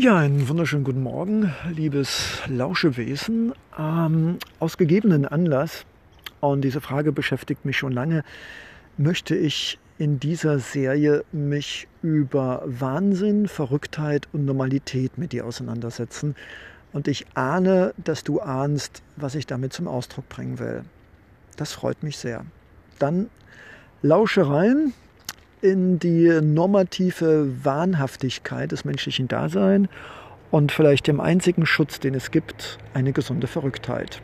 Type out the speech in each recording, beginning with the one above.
Ja, einen wunderschönen guten Morgen, liebes Lauschewesen. Ähm, aus gegebenen Anlass, und diese Frage beschäftigt mich schon lange, möchte ich in dieser Serie mich über Wahnsinn, Verrücktheit und Normalität mit dir auseinandersetzen. Und ich ahne, dass du ahnst, was ich damit zum Ausdruck bringen will. Das freut mich sehr. Dann lausche rein in die normative Wahnhaftigkeit des menschlichen Daseins und vielleicht dem einzigen Schutz, den es gibt, eine gesunde Verrücktheit.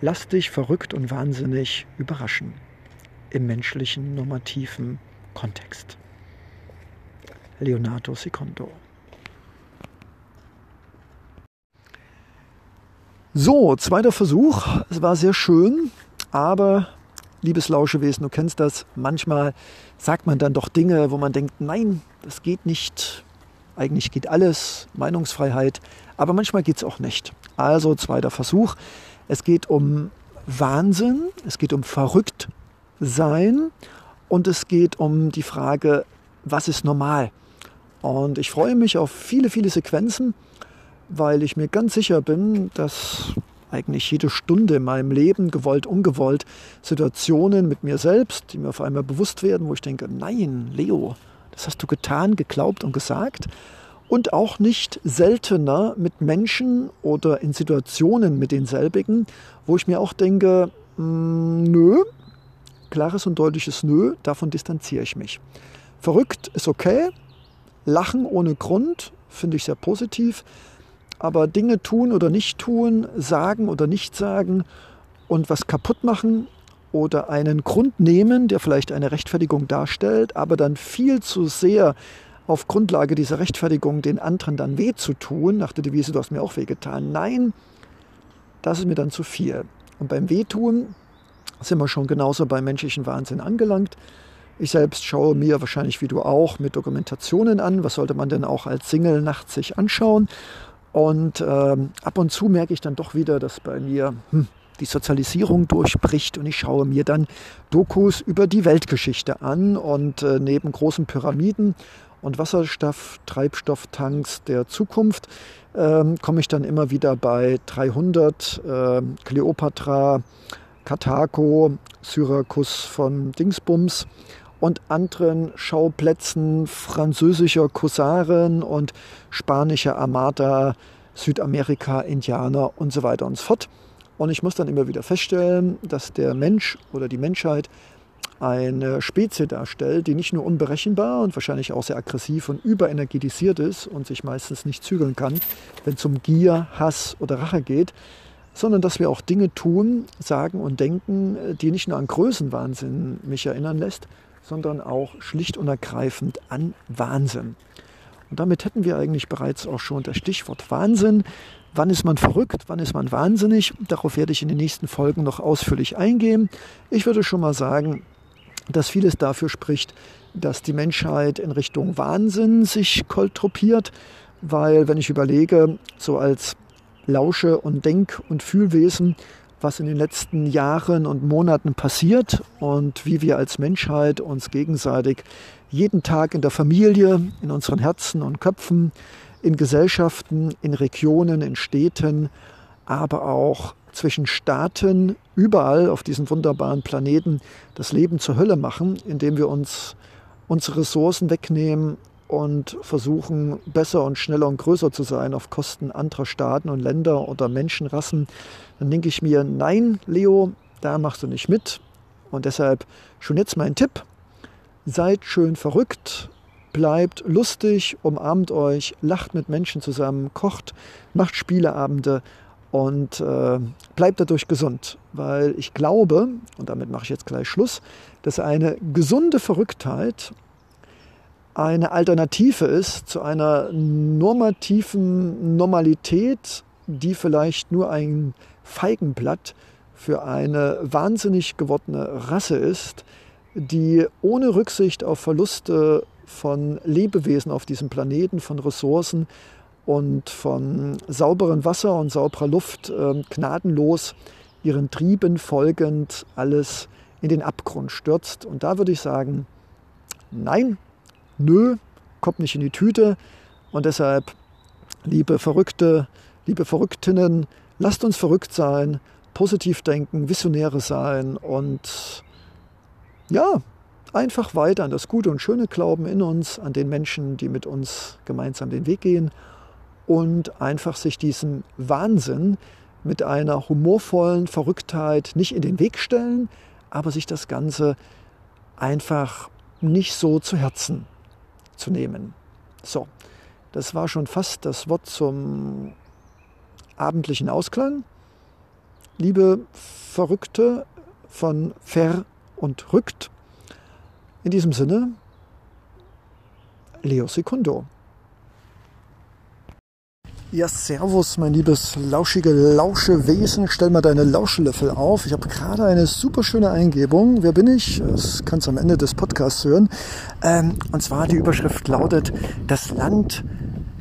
Lass dich verrückt und wahnsinnig überraschen im menschlichen normativen Kontext. Leonardo Secondo. So, zweiter Versuch. Es war sehr schön, aber liebes Lauschewesen, du kennst das, manchmal sagt man dann doch Dinge, wo man denkt, nein, das geht nicht. Eigentlich geht alles, Meinungsfreiheit, aber manchmal geht es auch nicht. Also zweiter Versuch. Es geht um Wahnsinn, es geht um verrückt sein und es geht um die Frage, was ist normal? Und ich freue mich auf viele, viele Sequenzen, weil ich mir ganz sicher bin, dass eigentlich jede Stunde in meinem Leben, gewollt, ungewollt, Situationen mit mir selbst, die mir auf einmal bewusst werden, wo ich denke, nein, Leo, das hast du getan, geglaubt und gesagt. Und auch nicht seltener mit Menschen oder in Situationen mit denselbigen, wo ich mir auch denke, mm, nö, klares und deutliches Nö, davon distanziere ich mich. Verrückt ist okay, Lachen ohne Grund finde ich sehr positiv, aber Dinge tun oder nicht tun, sagen oder nicht sagen und was kaputt machen oder einen Grund nehmen, der vielleicht eine Rechtfertigung darstellt, aber dann viel zu sehr auf Grundlage dieser Rechtfertigung den anderen dann weh zu tun, nach der Devise, du hast mir auch wehgetan. Nein, das ist mir dann zu viel. Und beim Wehtun sind wir schon genauso beim menschlichen Wahnsinn angelangt. Ich selbst schaue mir wahrscheinlich wie du auch mit Dokumentationen an. Was sollte man denn auch als Single nachts sich anschauen? Und ähm, ab und zu merke ich dann doch wieder, dass bei mir hm, die Sozialisierung durchbricht und ich schaue mir dann Dokus über die Weltgeschichte an und äh, neben großen Pyramiden und Wasserstoff-Treibstofftanks der Zukunft ähm, komme ich dann immer wieder bei 300 äh, Kleopatra, Karthago, Syrakus von Dingsbums und anderen Schauplätzen französischer Korsaren und spanischer Armada, Südamerika, Indianer und so weiter und so fort. Und ich muss dann immer wieder feststellen, dass der Mensch oder die Menschheit eine Spezie darstellt, die nicht nur unberechenbar und wahrscheinlich auch sehr aggressiv und überenergetisiert ist und sich meistens nicht zügeln kann, wenn es um Gier, Hass oder Rache geht, sondern dass wir auch Dinge tun, sagen und denken, die nicht nur an Größenwahnsinn mich erinnern lässt, sondern auch schlicht und ergreifend an Wahnsinn. Und damit hätten wir eigentlich bereits auch schon das Stichwort Wahnsinn. Wann ist man verrückt? Wann ist man wahnsinnig? Darauf werde ich in den nächsten Folgen noch ausführlich eingehen. Ich würde schon mal sagen, dass vieles dafür spricht, dass die Menschheit in Richtung Wahnsinn sich koltropiert, weil wenn ich überlege, so als Lausche und Denk- und Fühlwesen, was in den letzten Jahren und Monaten passiert und wie wir als Menschheit uns gegenseitig jeden Tag in der Familie, in unseren Herzen und Köpfen, in Gesellschaften, in Regionen, in Städten, aber auch zwischen Staaten, überall auf diesem wunderbaren Planeten das Leben zur Hölle machen, indem wir uns unsere Ressourcen wegnehmen und versuchen, besser und schneller und größer zu sein auf Kosten anderer Staaten und Länder oder Menschenrassen, dann denke ich mir, nein, Leo, da machst du nicht mit. Und deshalb schon jetzt mein Tipp, seid schön verrückt, bleibt lustig, umarmt euch, lacht mit Menschen zusammen, kocht, macht Spieleabende und äh, bleibt dadurch gesund. Weil ich glaube, und damit mache ich jetzt gleich Schluss, dass eine gesunde Verrücktheit eine Alternative ist zu einer normativen Normalität, die vielleicht nur ein Feigenblatt für eine wahnsinnig gewordene Rasse ist, die ohne Rücksicht auf Verluste von Lebewesen auf diesem Planeten, von Ressourcen und von sauberem Wasser und sauberer Luft äh, gnadenlos ihren Trieben folgend alles in den Abgrund stürzt. Und da würde ich sagen, nein, nö, kommt nicht in die Tüte. Und deshalb liebe Verrückte, liebe Verrücktinnen, lasst uns verrückt sein, positiv denken, Visionäre sein und ja, einfach weiter an das Gute und Schöne glauben in uns, an den Menschen, die mit uns gemeinsam den Weg gehen und einfach sich diesem Wahnsinn mit einer humorvollen Verrücktheit nicht in den Weg stellen, aber sich das Ganze einfach nicht so zu Herzen zu nehmen. So, das war schon fast das Wort zum abendlichen Ausklang. Liebe Verrückte von Ver und Rückt, in diesem Sinne, Leo Secundo. Ja, servus, mein liebes lauschige Lauschewesen. Stell mal deine Lauschelöffel auf. Ich habe gerade eine super schöne Eingebung. Wer bin ich? Das kannst du am Ende des Podcasts hören. Ähm, und zwar die Überschrift lautet Das Land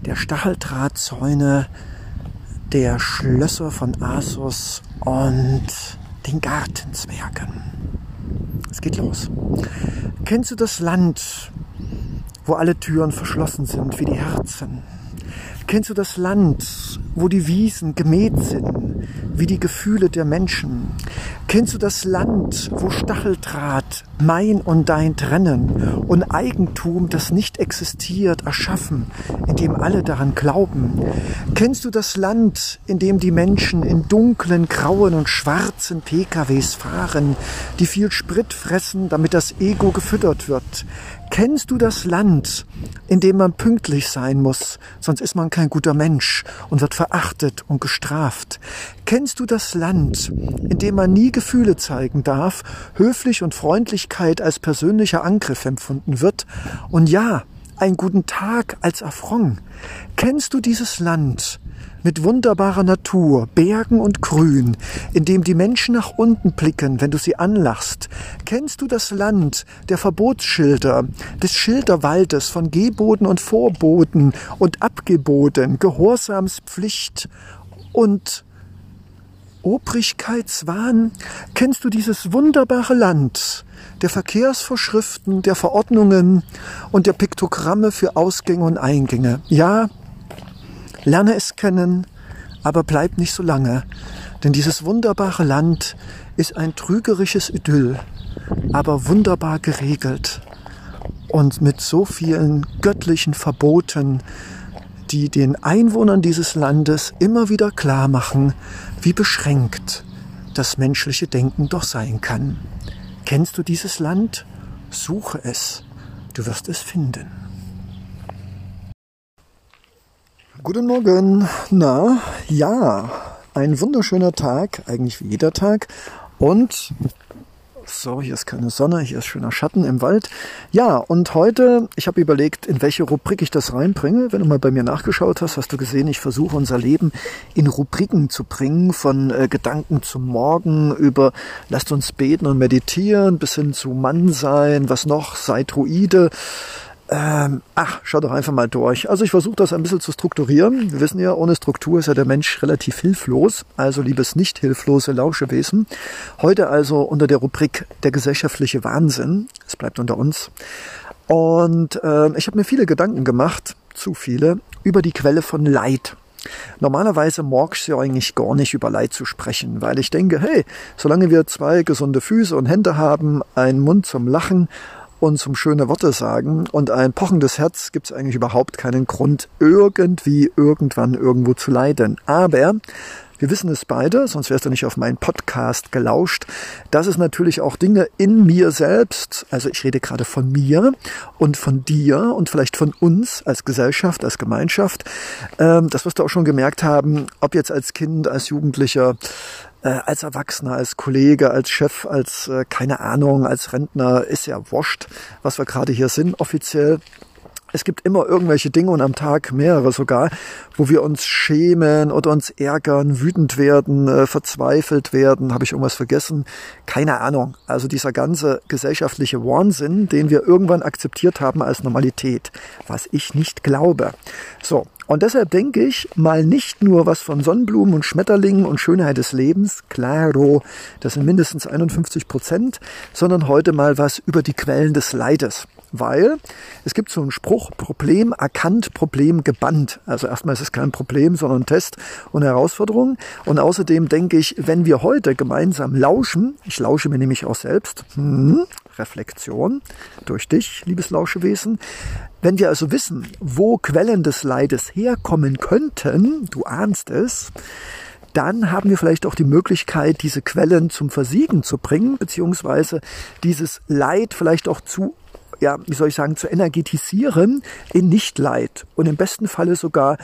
der Stacheldrahtzäune, der Schlösser von Asos und den Gartenzwergen. Es geht los. Kennst du das Land, wo alle Türen verschlossen sind wie die Herzen? Kennst du das Land, wo die Wiesen gemäht sind, wie die Gefühle der Menschen? Kennst du das Land, wo Stacheldraht mein und dein trennen und Eigentum, das nicht existiert, erschaffen, in dem alle daran glauben? Kennst du das Land, in dem die Menschen in dunklen, grauen und schwarzen PKWs fahren, die viel Sprit fressen, damit das Ego gefüttert wird? Kennst du das Land, in dem man pünktlich sein muss, sonst ist man kein guter Mensch und wird verachtet und gestraft? Kennst du das Land, in dem man nie Gefühle zeigen darf, höflich und Freundlichkeit als persönlicher Angriff empfunden wird und ja, einen guten Tag als Affront? Kennst du dieses Land, mit wunderbarer Natur, Bergen und Grün, in dem die Menschen nach unten blicken, wenn du sie anlachst. Kennst du das Land der Verbotsschilder, des Schilderwaldes von Geboten und Vorboten und Abgeboten, Gehorsamspflicht und Obrigkeitswahn? Kennst du dieses wunderbare Land der Verkehrsvorschriften, der Verordnungen und der Piktogramme für Ausgänge und Eingänge? Ja, Lerne es kennen, aber bleib nicht so lange, denn dieses wunderbare Land ist ein trügerisches Idyll, aber wunderbar geregelt und mit so vielen göttlichen Verboten, die den Einwohnern dieses Landes immer wieder klar machen, wie beschränkt das menschliche Denken doch sein kann. Kennst du dieses Land? Suche es, du wirst es finden. Guten Morgen. Na, ja, ein wunderschöner Tag, eigentlich wie jeder Tag. Und so, hier ist keine Sonne, hier ist schöner Schatten im Wald. Ja, und heute, ich habe überlegt, in welche Rubrik ich das reinbringe. Wenn du mal bei mir nachgeschaut hast, hast du gesehen, ich versuche unser Leben in Rubriken zu bringen, von äh, Gedanken zum Morgen über lasst uns beten und meditieren, bis hin zu Mann sein, was noch, sei Druide. Ähm, ach, schau doch einfach mal durch. Also ich versuche das ein bisschen zu strukturieren. Wir wissen ja, ohne Struktur ist ja der Mensch relativ hilflos. Also liebes nicht hilflose Lauschewesen. Heute also unter der Rubrik der gesellschaftliche Wahnsinn. Es bleibt unter uns. Und äh, ich habe mir viele Gedanken gemacht, zu viele, über die Quelle von Leid. Normalerweise mag ich ja eigentlich gar nicht über Leid zu sprechen, weil ich denke, hey, solange wir zwei gesunde Füße und Hände haben, einen Mund zum Lachen und zum schöne Worte sagen und ein pochendes Herz gibt es eigentlich überhaupt keinen Grund, irgendwie irgendwann irgendwo zu leiden. Aber wir wissen es beide, sonst wärst du nicht auf meinen Podcast gelauscht, dass es natürlich auch Dinge in mir selbst, also ich rede gerade von mir und von dir und vielleicht von uns als Gesellschaft, als Gemeinschaft, ähm, das wirst du auch schon gemerkt haben, ob jetzt als Kind, als Jugendlicher, äh, als Erwachsener, als Kollege, als Chef, als äh, keine Ahnung, als Rentner, ist ja wurscht, was wir gerade hier sind offiziell. Es gibt immer irgendwelche Dinge und am Tag mehrere sogar, wo wir uns schämen oder uns ärgern, wütend werden, äh, verzweifelt werden. Habe ich irgendwas vergessen? Keine Ahnung. Also dieser ganze gesellschaftliche Wahnsinn, den wir irgendwann akzeptiert haben als Normalität, was ich nicht glaube. So, Und deshalb denke ich mal nicht nur was von Sonnenblumen und Schmetterlingen und Schönheit des Lebens, claro, das sind mindestens 51 Prozent, sondern heute mal was über die Quellen des Leides. Weil es gibt so einen Spruch, Problem erkannt, Problem gebannt. Also erstmal ist es kein Problem, sondern Test und Herausforderung. Und außerdem denke ich, wenn wir heute gemeinsam lauschen, ich lausche mir nämlich auch selbst, hm, Reflexion durch dich, liebes Lauschewesen. Wenn wir also wissen, wo Quellen des Leides herkommen könnten, du ahnst es, dann haben wir vielleicht auch die Möglichkeit, diese Quellen zum Versiegen zu bringen, beziehungsweise dieses Leid vielleicht auch zu ja, wie soll ich sagen, zu energetisieren in Nichtleid und im besten Falle sogar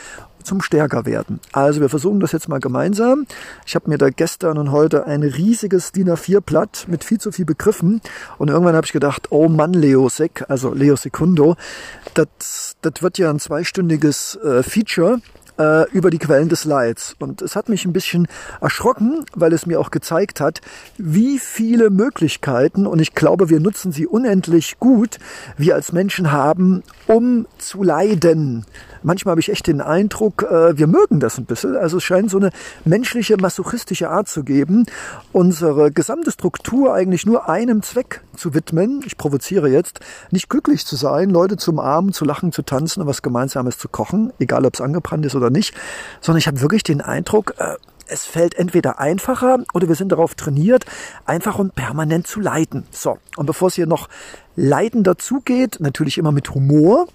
zum Stärker werden. Also wir versuchen das jetzt mal gemeinsam. Ich habe mir da gestern und heute ein riesiges DIN A4-Blatt mit viel zu viel Begriffen und irgendwann habe ich gedacht, oh Mann, Leo Sek, also Leo Secundo, das, das wird ja ein zweistündiges äh, Feature äh, über die Quellen des Leids. Und es hat mich ein bisschen erschrocken, weil es mir auch gezeigt hat, wie viele Möglichkeiten, und ich glaube, wir nutzen sie unendlich gut, wir als Menschen haben, um zu leiden. Manchmal habe ich echt den Eindruck, äh, wir mögen das ein bisschen. Also es scheint so eine menschliche, masochistische Art zu geben, unsere gesamte Struktur eigentlich nur einem Zweck zu widmen. Ich provoziere jetzt, nicht glücklich zu sein, Leute zum Armen, zu lachen, zu tanzen und was Gemeinsames zu kochen, egal ob es angebrannt ist oder nicht, sondern ich habe wirklich den Eindruck, äh, es fällt entweder einfacher oder wir sind darauf trainiert, einfach und permanent zu leiden. So, und bevor es hier noch Leiden dazugeht, natürlich immer mit Humor,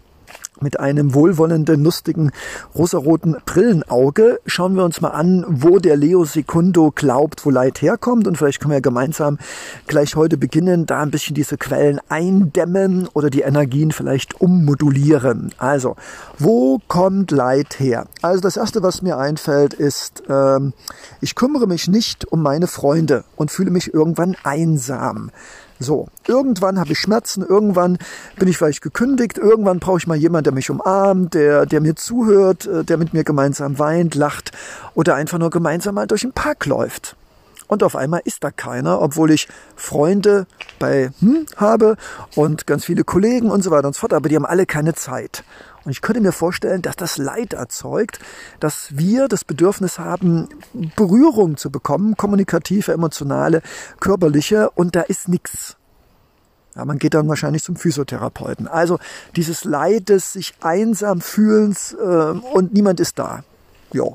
mit einem wohlwollenden, lustigen, rosaroten Brillenauge schauen wir uns mal an, wo der Leo Secundo glaubt, wo Leid herkommt. Und vielleicht können wir gemeinsam gleich heute beginnen, da ein bisschen diese Quellen eindämmen oder die Energien vielleicht ummodulieren. Also, wo kommt Leid her? Also das Erste, was mir einfällt, ist, ähm, ich kümmere mich nicht um meine Freunde und fühle mich irgendwann einsam. So, irgendwann habe ich Schmerzen, irgendwann bin ich vielleicht gekündigt, irgendwann brauche ich mal jemanden, der mich umarmt, der, der mir zuhört, äh, der mit mir gemeinsam weint, lacht oder einfach nur gemeinsam mal durch den Park läuft. Und auf einmal ist da keiner, obwohl ich Freunde bei hm, habe und ganz viele Kollegen und so weiter und so fort, aber die haben alle keine Zeit. Und ich könnte mir vorstellen, dass das Leid erzeugt, dass wir das Bedürfnis haben, Berührung zu bekommen, kommunikative, emotionale, körperliche, und da ist nichts. Ja, man geht dann wahrscheinlich zum Physiotherapeuten. Also dieses Leid des sich einsam fühlens äh, und niemand ist da. Ja,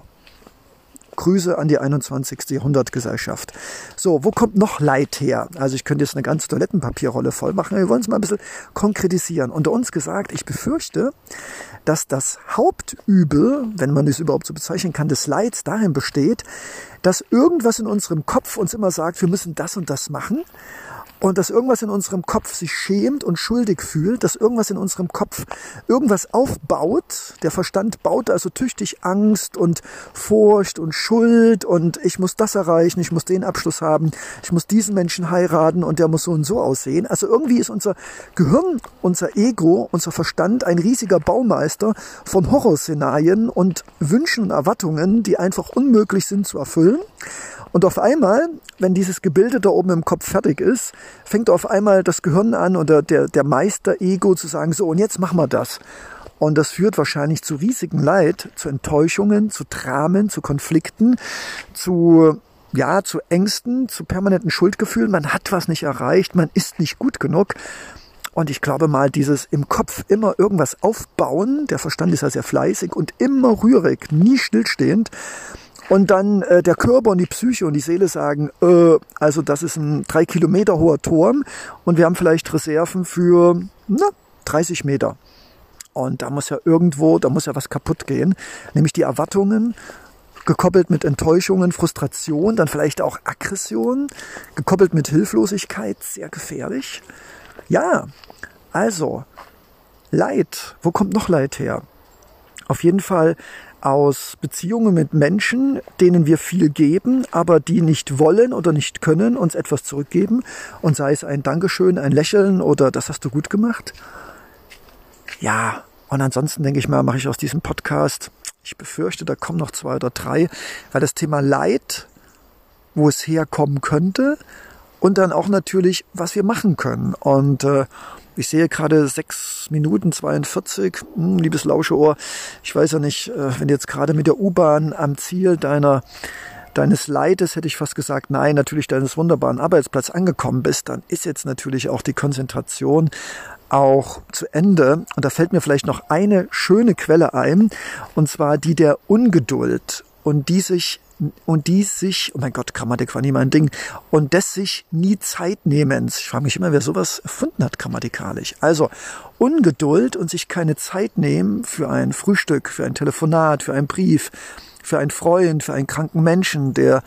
Grüße an die 21. Jahrhundertgesellschaft. So, wo kommt noch Leid her? Also ich könnte jetzt eine ganze Toilettenpapierrolle voll machen. Wir wollen es mal ein bisschen konkretisieren. Unter uns gesagt, ich befürchte, dass das Hauptübel, wenn man es überhaupt so bezeichnen kann, des Leids darin besteht, dass irgendwas in unserem Kopf uns immer sagt, wir müssen das und das machen und dass irgendwas in unserem Kopf sich schämt und schuldig fühlt, dass irgendwas in unserem Kopf irgendwas aufbaut. Der Verstand baut also tüchtig Angst und Furcht und Schuld und ich muss das erreichen, ich muss den Abschluss haben, ich muss diesen Menschen heiraten und der muss so und so aussehen. Also irgendwie ist unser Gehirn, unser Ego, unser Verstand ein riesiger Baumeister von Horrorszenarien und Wünschen und Erwartungen, die einfach unmöglich sind zu erfüllen. Und auf einmal, wenn dieses Gebilde da oben im Kopf fertig ist, fängt auf einmal das Gehirn an oder der, der Meister-Ego zu sagen, so und jetzt machen wir das. Und das führt wahrscheinlich zu riesigen Leid, zu Enttäuschungen, zu Dramen, zu Konflikten, zu ja, zu Ängsten, zu permanenten Schuldgefühlen. Man hat was nicht erreicht, man ist nicht gut genug. Und ich glaube mal, dieses im Kopf immer irgendwas aufbauen, der Verstand ist ja sehr fleißig und immer rührig, nie stillstehend, und dann äh, der Körper und die Psyche und die Seele sagen, äh, also das ist ein drei Kilometer hoher Turm und wir haben vielleicht Reserven für na, 30 Meter. Und da muss ja irgendwo, da muss ja was kaputt gehen, nämlich die Erwartungen, gekoppelt mit Enttäuschungen, Frustration, dann vielleicht auch Aggression, gekoppelt mit Hilflosigkeit, sehr gefährlich. Ja, also Leid, wo kommt noch Leid her? Auf jeden Fall aus Beziehungen mit Menschen, denen wir viel geben, aber die nicht wollen oder nicht können, uns etwas zurückgeben. Und sei es ein Dankeschön, ein Lächeln oder das hast du gut gemacht. Ja, und ansonsten denke ich mal, mache ich aus diesem Podcast, ich befürchte, da kommen noch zwei oder drei, weil das Thema Leid, wo es herkommen könnte und dann auch natürlich, was wir machen können. Und äh, ich sehe gerade sechs Minuten 42, hm, liebes Lauscheohr. Ich weiß ja nicht, äh, wenn du jetzt gerade mit der U-Bahn am Ziel deiner deines Leides, hätte ich fast gesagt, nein, natürlich deines wunderbaren Arbeitsplatzes angekommen bist, dann ist jetzt natürlich auch die Konzentration auch zu Ende. Und da fällt mir vielleicht noch eine schöne Quelle ein, und zwar die der Ungeduld und die sich und die sich, oh mein Gott, Grammatik war nie mein Ding, und des sich nie Zeit nehmens. Ich frage mich immer, wer sowas erfunden hat grammatikalisch. Also Ungeduld und sich keine Zeit nehmen für ein Frühstück, für ein Telefonat, für einen Brief, für einen Freund, für einen kranken Menschen, der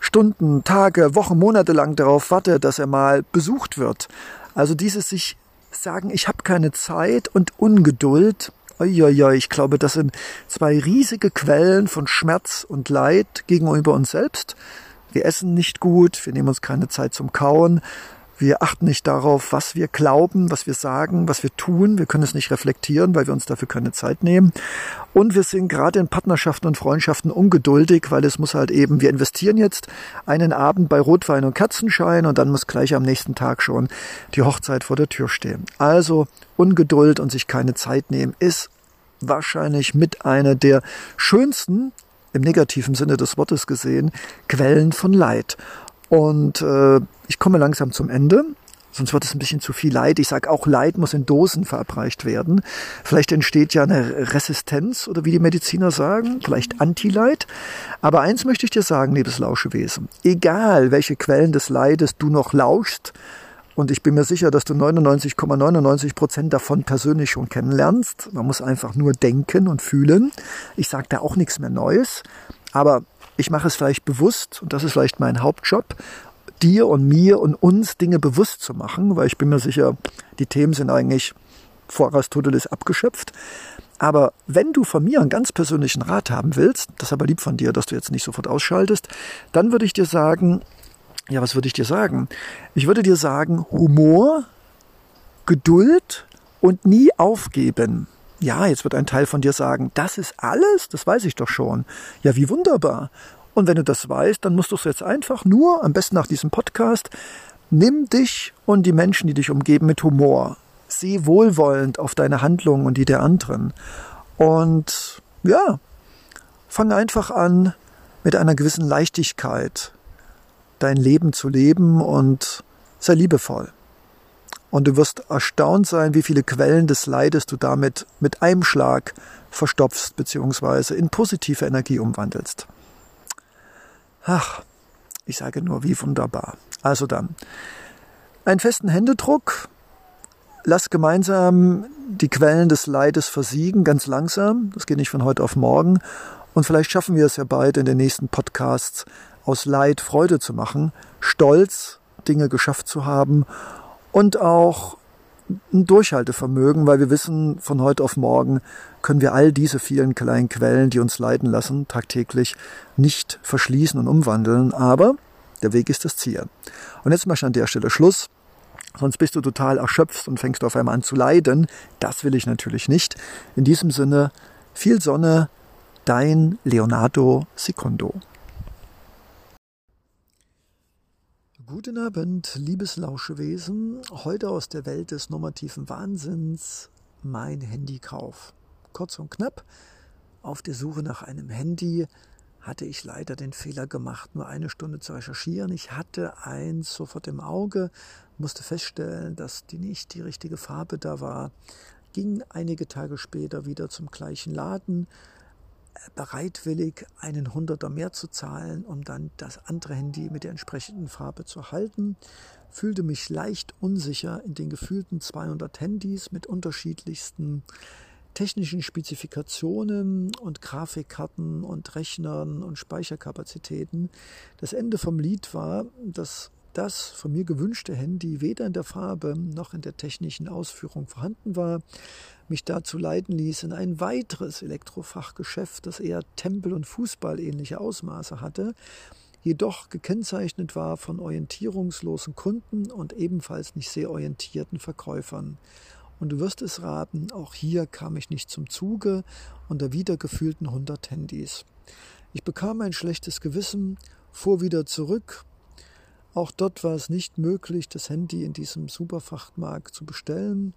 Stunden, Tage, Wochen, Monate lang darauf wartet, dass er mal besucht wird. Also dieses sich sagen, ich habe keine Zeit und Ungeduld Uiuiui, ich glaube, das sind zwei riesige Quellen von Schmerz und Leid gegenüber uns selbst. Wir essen nicht gut, wir nehmen uns keine Zeit zum Kauen, wir achten nicht darauf, was wir glauben, was wir sagen, was wir tun. Wir können es nicht reflektieren, weil wir uns dafür keine Zeit nehmen. Und wir sind gerade in Partnerschaften und Freundschaften ungeduldig, weil es muss halt eben, wir investieren jetzt einen Abend bei Rotwein und Kerzenschein und dann muss gleich am nächsten Tag schon die Hochzeit vor der Tür stehen. Also Ungeduld und sich keine Zeit nehmen ist wahrscheinlich mit einer der schönsten im negativen Sinne des Wortes gesehen, Quellen von Leid. Und äh, ich komme langsam zum Ende. Sonst wird es ein bisschen zu viel Leid. Ich sage auch, Leid muss in Dosen verabreicht werden. Vielleicht entsteht ja eine Resistenz oder wie die Mediziner sagen, vielleicht Anti-Leid. Aber eins möchte ich dir sagen, liebes Lauschewesen. Egal, welche Quellen des Leides du noch lauschst, und ich bin mir sicher, dass du 99,99 Prozent davon persönlich schon kennenlernst. Man muss einfach nur denken und fühlen. Ich sage da auch nichts mehr Neues. Aber ich mache es vielleicht bewusst, und das ist vielleicht mein Hauptjob, dir und mir und uns Dinge bewusst zu machen, weil ich bin mir sicher, die Themen sind eigentlich vor Aristoteles abgeschöpft. Aber wenn du von mir einen ganz persönlichen Rat haben willst, das ist aber lieb von dir, dass du jetzt nicht sofort ausschaltest, dann würde ich dir sagen, ja, was würde ich dir sagen? Ich würde dir sagen, Humor, Geduld und nie aufgeben. Ja, jetzt wird ein Teil von dir sagen, das ist alles, das weiß ich doch schon. Ja, wie wunderbar. Und wenn du das weißt, dann musst du es jetzt einfach nur, am besten nach diesem Podcast, nimm dich und die Menschen, die dich umgeben, mit Humor. Sieh wohlwollend auf deine Handlungen und die der anderen. Und ja, fang einfach an mit einer gewissen Leichtigkeit dein Leben zu leben und sei liebevoll. Und du wirst erstaunt sein, wie viele Quellen des Leides du damit mit einem Schlag verstopfst bzw. in positive Energie umwandelst. Ach, ich sage nur, wie wunderbar. Also dann, einen festen Händedruck, lass gemeinsam die Quellen des Leides versiegen, ganz langsam, das geht nicht von heute auf morgen, und vielleicht schaffen wir es ja bald in den nächsten Podcasts, aus Leid Freude zu machen, stolz, Dinge geschafft zu haben und auch ein Durchhaltevermögen, weil wir wissen, von heute auf morgen können wir all diese vielen kleinen Quellen, die uns leiden lassen, tagtäglich nicht verschließen und umwandeln, aber der Weg ist das Ziel. Und jetzt mache ich an der Stelle Schluss. Sonst bist du total erschöpft und fängst auf einmal an zu leiden. Das will ich natürlich nicht. In diesem Sinne, viel Sonne, dein Leonardo Secondo. Guten Abend, liebes Lauschewesen. Heute aus der Welt des normativen Wahnsinns mein Handykauf. Kurz und knapp, auf der Suche nach einem Handy hatte ich leider den Fehler gemacht, nur eine Stunde zu recherchieren. Ich hatte eins sofort im Auge, musste feststellen, dass die nicht die richtige Farbe da war, ging einige Tage später wieder zum gleichen Laden, bereitwillig einen Hunderter mehr zu zahlen, um dann das andere Handy mit der entsprechenden Farbe zu halten. Fühlte mich leicht unsicher in den gefühlten 200 Handys mit unterschiedlichsten technischen Spezifikationen und Grafikkarten und Rechnern und Speicherkapazitäten. Das Ende vom Lied war, dass das von mir gewünschte Handy weder in der Farbe noch in der technischen Ausführung vorhanden war, mich dazu leiten ließ, in ein weiteres Elektrofachgeschäft, das eher Tempel- und Fußball ähnliche Ausmaße hatte, jedoch gekennzeichnet war von orientierungslosen Kunden und ebenfalls nicht sehr orientierten Verkäufern. Und du wirst es raten, auch hier kam ich nicht zum Zuge unter wiedergefühlten 100 Handys. Ich bekam ein schlechtes Gewissen, fuhr wieder zurück Auch dort war es nicht möglich, das Handy in diesem Superfrachtmarkt zu bestellen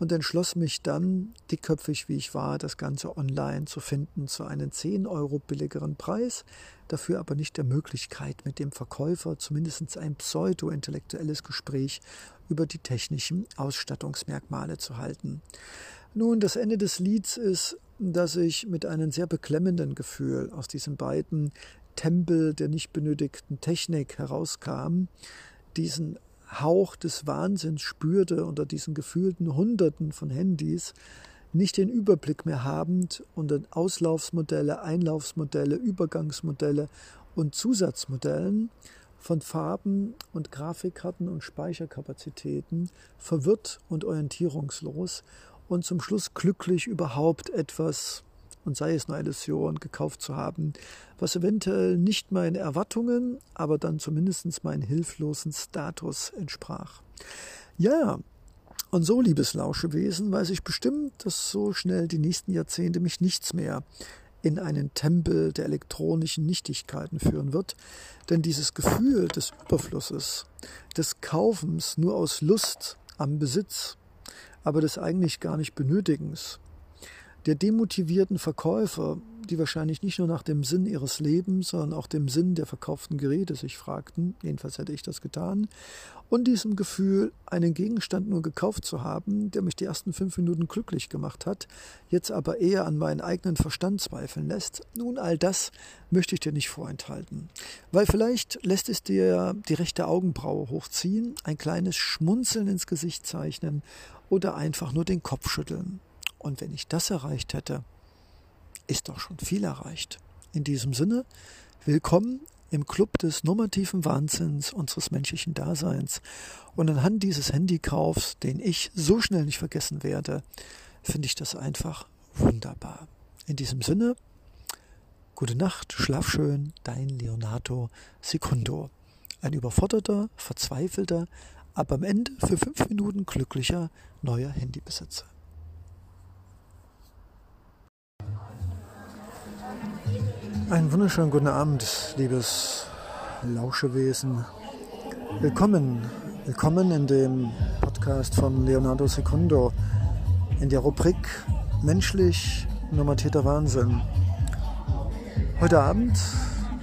und entschloss mich dann, dickköpfig wie ich war, das Ganze online zu finden zu einem 10 Euro billigeren Preis, dafür aber nicht der Möglichkeit, mit dem Verkäufer zumindest ein pseudo-intellektuelles Gespräch über die technischen Ausstattungsmerkmale zu halten. Nun, das Ende des Lieds ist, dass ich mit einem sehr beklemmenden Gefühl aus diesen beiden Tempel der nicht benötigten Technik herauskam, diesen Hauch des Wahnsinns spürte unter diesen gefühlten Hunderten von Handys, nicht den Überblick mehr habend unter Auslaufsmodelle, Einlaufsmodelle, Übergangsmodelle und Zusatzmodellen von Farben und Grafikkarten und Speicherkapazitäten verwirrt und orientierungslos und zum Schluss glücklich überhaupt etwas und sei es nur eine Illusion gekauft zu haben, was eventuell nicht meinen Erwartungen, aber dann zumindest meinen hilflosen Status entsprach. Ja, und so, liebes Lauschewesen, weiß ich bestimmt, dass so schnell die nächsten Jahrzehnte mich nichts mehr in einen Tempel der elektronischen Nichtigkeiten führen wird, denn dieses Gefühl des Überflusses, des Kaufens nur aus Lust am Besitz, aber des eigentlich gar nicht Benötigens, der demotivierten Verkäufer, die wahrscheinlich nicht nur nach dem Sinn ihres Lebens, sondern auch dem Sinn der verkauften Geräte sich fragten, jedenfalls hätte ich das getan, und diesem Gefühl, einen Gegenstand nur gekauft zu haben, der mich die ersten fünf Minuten glücklich gemacht hat, jetzt aber eher an meinen eigenen Verstand zweifeln lässt, nun all das möchte ich dir nicht vorenthalten. Weil vielleicht lässt es dir die rechte Augenbraue hochziehen, ein kleines Schmunzeln ins Gesicht zeichnen oder einfach nur den Kopf schütteln. Und wenn ich das erreicht hätte, ist doch schon viel erreicht. In diesem Sinne, willkommen im Club des normativen Wahnsinns unseres menschlichen Daseins. Und anhand dieses Handykaufs, den ich so schnell nicht vergessen werde, finde ich das einfach wunderbar. In diesem Sinne, gute Nacht, schlaf schön, dein Leonardo Secundo. Ein überforderter, verzweifelter, aber am Ende für fünf Minuten glücklicher neuer Handybesitzer. Einen wunderschönen guten Abend, liebes Lauschewesen. Willkommen, willkommen in dem Podcast von Leonardo Secundo in der Rubrik Menschlich normatierter Wahnsinn. Heute Abend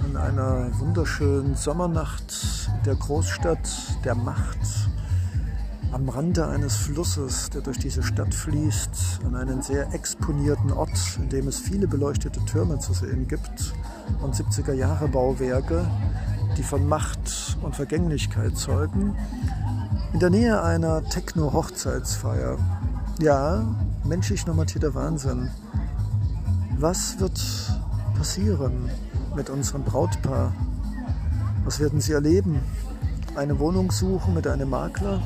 an einer wunderschönen Sommernacht der Großstadt der Macht am Rande eines Flusses, der durch diese Stadt fließt, an einen sehr exponierten Ort, in dem es viele beleuchtete Türme zu sehen gibt und 70er Jahre Bauwerke, die von Macht und Vergänglichkeit zeugen, in der Nähe einer Techno-Hochzeitsfeier. Ja, menschlich normatierter Wahnsinn. Was wird passieren mit unserem Brautpaar? Was werden sie erleben? Eine Wohnung suchen mit einem Makler?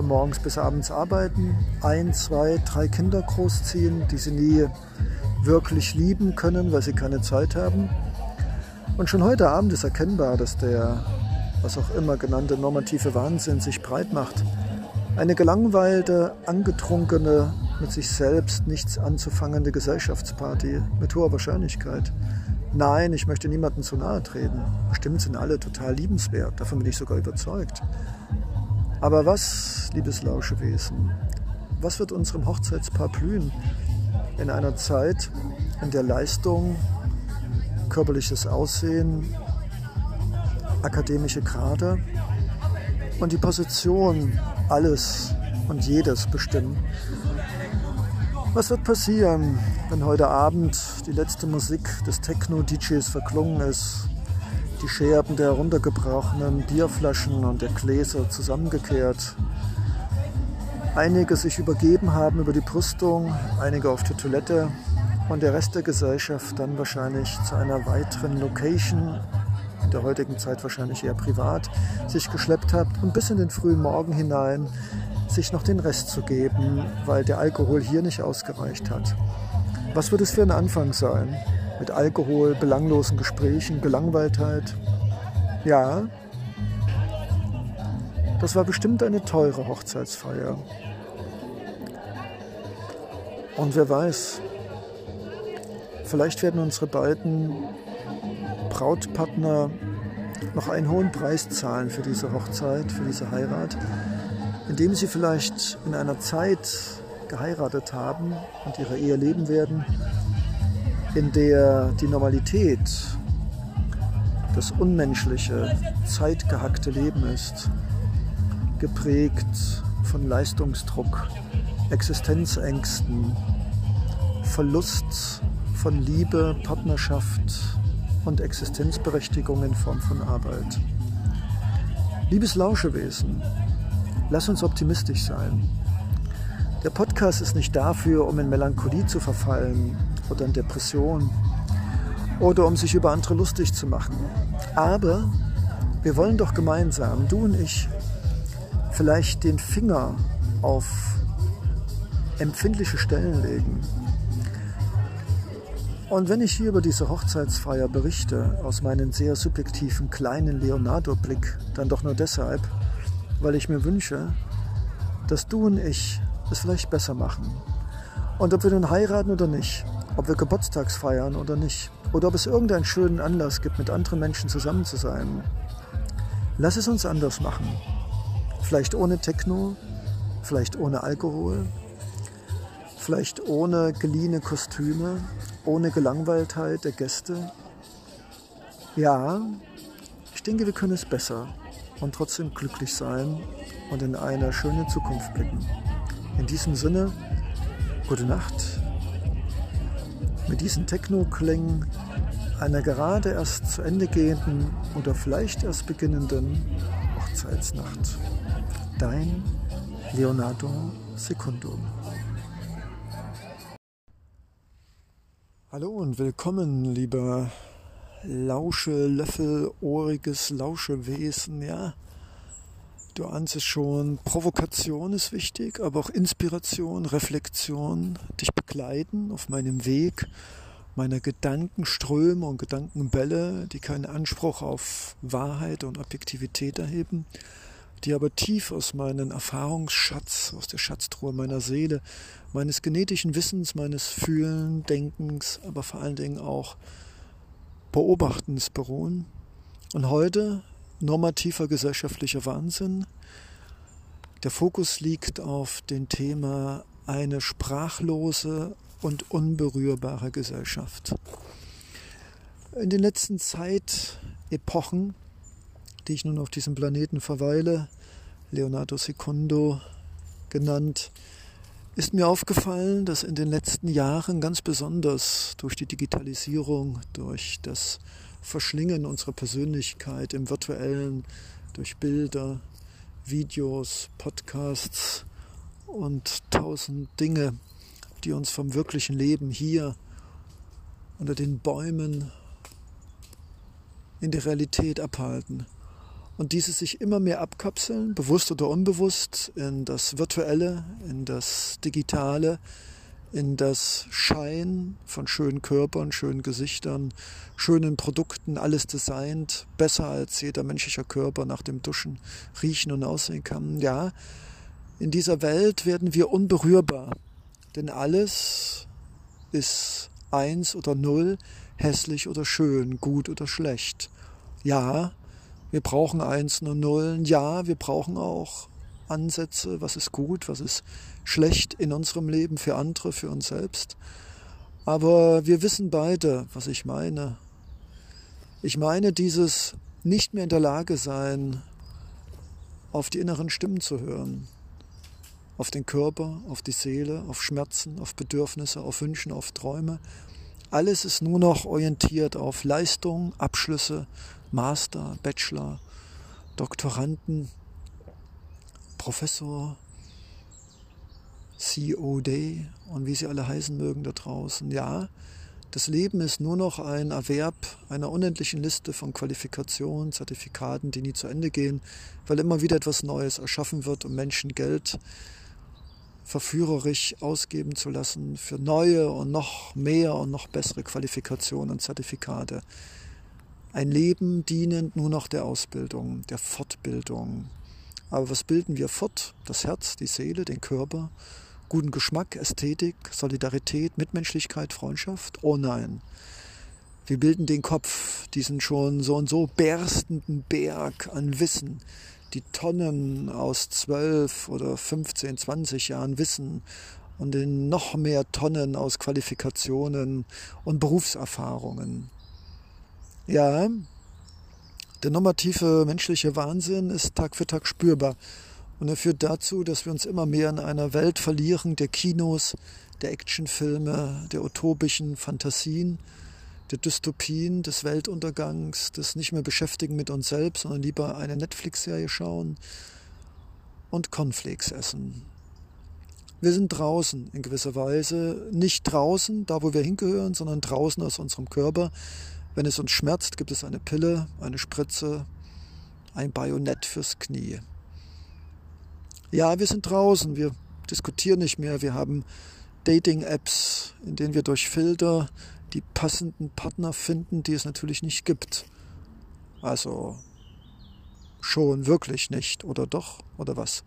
Von morgens bis abends arbeiten, ein, zwei, drei Kinder großziehen, die sie nie wirklich lieben können, weil sie keine Zeit haben. Und schon heute Abend ist erkennbar, dass der, was auch immer genannte normative Wahnsinn sich breit macht. Eine gelangweilte, angetrunkene, mit sich selbst nichts anzufangende Gesellschaftsparty mit hoher Wahrscheinlichkeit. Nein, ich möchte niemandem zu nahe treten. Bestimmt sind alle total liebenswert, davon bin ich sogar überzeugt. Aber was, liebes Lauschewesen, was wird unserem Hochzeitspaar blühen in einer Zeit, in der Leistung, körperliches Aussehen, akademische Grade und die Position alles und jedes bestimmen? Was wird passieren, wenn heute Abend die letzte Musik des Techno-DJs verklungen ist die Scherben der heruntergebrochenen Bierflaschen und der Gläser zusammengekehrt. Einige sich übergeben haben über die Brüstung, einige auf die Toilette und der Rest der Gesellschaft dann wahrscheinlich zu einer weiteren Location, in der heutigen Zeit wahrscheinlich eher privat, sich geschleppt hat und bis in den frühen Morgen hinein sich noch den Rest zu geben, weil der Alkohol hier nicht ausgereicht hat. Was wird es für ein Anfang sein? Mit Alkohol, belanglosen Gesprächen, Gelangweiltheit. Ja, das war bestimmt eine teure Hochzeitsfeier. Und wer weiß, vielleicht werden unsere beiden Brautpartner noch einen hohen Preis zahlen für diese Hochzeit, für diese Heirat, indem sie vielleicht in einer Zeit geheiratet haben und ihre Ehe leben werden, in der die Normalität, das unmenschliche, zeitgehackte Leben ist, geprägt von Leistungsdruck, Existenzängsten, Verlust von Liebe, Partnerschaft und Existenzberechtigung in Form von Arbeit. Liebes Lauschewesen, lass uns optimistisch sein. Der Podcast ist nicht dafür, um in Melancholie zu verfallen oder in Depression oder um sich über andere lustig zu machen. Aber wir wollen doch gemeinsam, du und ich, vielleicht den Finger auf empfindliche Stellen legen. Und wenn ich hier über diese Hochzeitsfeier berichte, aus meinem sehr subjektiven kleinen Leonardo-Blick, dann doch nur deshalb, weil ich mir wünsche, dass du und ich es vielleicht besser machen. Und ob wir nun heiraten oder nicht, ob wir Geburtstags feiern oder nicht, oder ob es irgendeinen schönen Anlass gibt, mit anderen Menschen zusammen zu sein, lass es uns anders machen. Vielleicht ohne Techno, vielleicht ohne Alkohol, vielleicht ohne geliehene Kostüme, ohne Gelangweiltheit der Gäste. Ja, ich denke, wir können es besser und trotzdem glücklich sein und in eine schöne Zukunft blicken. In diesem Sinne, gute Nacht. Mit diesen Techno-Klängen einer gerade erst zu Ende gehenden oder vielleicht erst beginnenden Hochzeitsnacht. Dein Leonardo Secundo. Hallo und willkommen, lieber Lausche, Löffel, ohriges Lauschewesen, ja. Du ahnst es schon, Provokation ist wichtig, aber auch Inspiration, Reflexion, dich begleiten auf meinem Weg, meiner Gedankenströme und Gedankenbälle, die keinen Anspruch auf Wahrheit und Objektivität erheben, die aber tief aus meinem Erfahrungsschatz, aus der Schatztruhe meiner Seele, meines genetischen Wissens, meines Fühlen, Denkens, aber vor allen Dingen auch Beobachtens beruhen. Und heute normativer gesellschaftlicher Wahnsinn. Der Fokus liegt auf dem Thema eine sprachlose und unberührbare Gesellschaft. In den letzten Zeitepochen, die ich nun auf diesem Planeten verweile, Leonardo Secundo genannt, ist mir aufgefallen, dass in den letzten Jahren ganz besonders durch die Digitalisierung, durch das Verschlingen unserer Persönlichkeit im virtuellen, durch Bilder, Videos, Podcasts und tausend Dinge, die uns vom wirklichen Leben hier unter den Bäumen in der Realität abhalten. Und diese sich immer mehr abkapseln, bewusst oder unbewusst, in das Virtuelle, in das Digitale, in das Schein von schönen Körpern, schönen Gesichtern, schönen Produkten, alles designt, besser als jeder menschliche Körper nach dem Duschen riechen und aussehen kann. Ja, in dieser Welt werden wir unberührbar, denn alles ist eins oder null, hässlich oder schön, gut oder schlecht. Ja, wir brauchen Einsen und Nullen. Ja, wir brauchen auch Ansätze, was ist gut, was ist schlecht in unserem Leben für andere, für uns selbst. Aber wir wissen beide, was ich meine. Ich meine dieses nicht mehr in der Lage sein, auf die inneren Stimmen zu hören, auf den Körper, auf die Seele, auf Schmerzen, auf Bedürfnisse, auf Wünschen, auf Träume. Alles ist nur noch orientiert auf Leistung, Abschlüsse, Master, Bachelor, Doktoranden, Professor, COD und wie sie alle heißen mögen da draußen. Ja, das Leben ist nur noch ein Erwerb einer unendlichen Liste von Qualifikationen, Zertifikaten, die nie zu Ende gehen, weil immer wieder etwas Neues erschaffen wird, um Menschen Geld verführerisch ausgeben zu lassen für neue und noch mehr und noch bessere Qualifikationen und Zertifikate. Ein Leben dienend nur noch der Ausbildung, der Fortbildung, aber was bilden wir fort? Das Herz, die Seele, den Körper, guten Geschmack, Ästhetik, Solidarität, Mitmenschlichkeit, Freundschaft? Oh nein. Wir bilden den Kopf, diesen schon so und so berstenden Berg an Wissen, die Tonnen aus zwölf oder 15, 20 Jahren Wissen und in noch mehr Tonnen aus Qualifikationen und Berufserfahrungen. Ja, der normative menschliche Wahnsinn ist Tag für Tag spürbar und er führt dazu, dass wir uns immer mehr in einer Welt verlieren der Kinos, der Actionfilme, der utopischen Fantasien, der Dystopien, des Weltuntergangs, des nicht mehr beschäftigen mit uns selbst, sondern lieber eine Netflix-Serie schauen und Cornflakes essen. Wir sind draußen in gewisser Weise, nicht draußen, da wo wir hingehören, sondern draußen aus unserem Körper. Wenn es uns schmerzt, gibt es eine Pille, eine Spritze, ein Bajonett fürs Knie. Ja, wir sind draußen, wir diskutieren nicht mehr, wir haben Dating-Apps, in denen wir durch Filter die passenden Partner finden, die es natürlich nicht gibt. Also schon wirklich nicht, oder doch, oder was?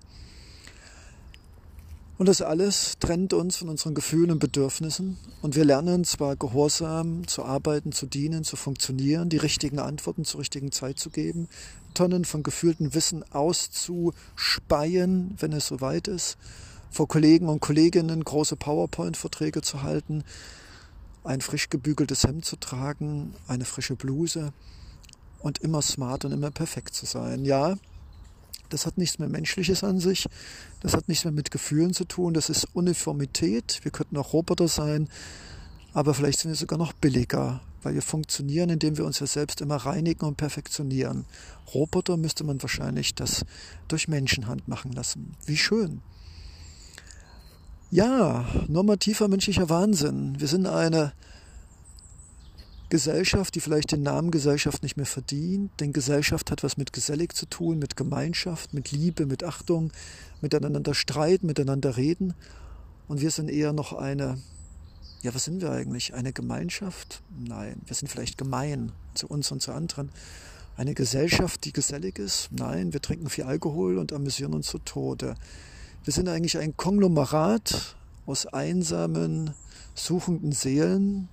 Und das alles trennt uns von unseren Gefühlen und Bedürfnissen. Und wir lernen zwar gehorsam zu arbeiten, zu dienen, zu funktionieren, die richtigen Antworten zur richtigen Zeit zu geben, Tonnen von gefühltem Wissen auszuspeien, wenn es soweit ist, vor Kollegen und Kolleginnen große PowerPoint-Verträge zu halten, ein frisch gebügeltes Hemd zu tragen, eine frische Bluse und immer smart und immer perfekt zu sein. Ja, das hat nichts mehr Menschliches an sich. Das hat nichts mehr mit Gefühlen zu tun. Das ist Uniformität. Wir könnten auch Roboter sein. Aber vielleicht sind wir sogar noch billiger, weil wir funktionieren, indem wir uns ja selbst immer reinigen und perfektionieren. Roboter müsste man wahrscheinlich das durch Menschenhand machen lassen. Wie schön. Ja, normativer menschlicher Wahnsinn. Wir sind eine Gesellschaft, die vielleicht den Namen Gesellschaft nicht mehr verdient, denn Gesellschaft hat was mit gesellig zu tun, mit Gemeinschaft, mit Liebe, mit Achtung, miteinander streiten, miteinander reden. Und wir sind eher noch eine, ja, was sind wir eigentlich? Eine Gemeinschaft? Nein, wir sind vielleicht gemein zu uns und zu anderen. Eine Gesellschaft, die gesellig ist? Nein, wir trinken viel Alkohol und amüsieren uns zu Tode. Wir sind eigentlich ein Konglomerat aus einsamen, suchenden Seelen,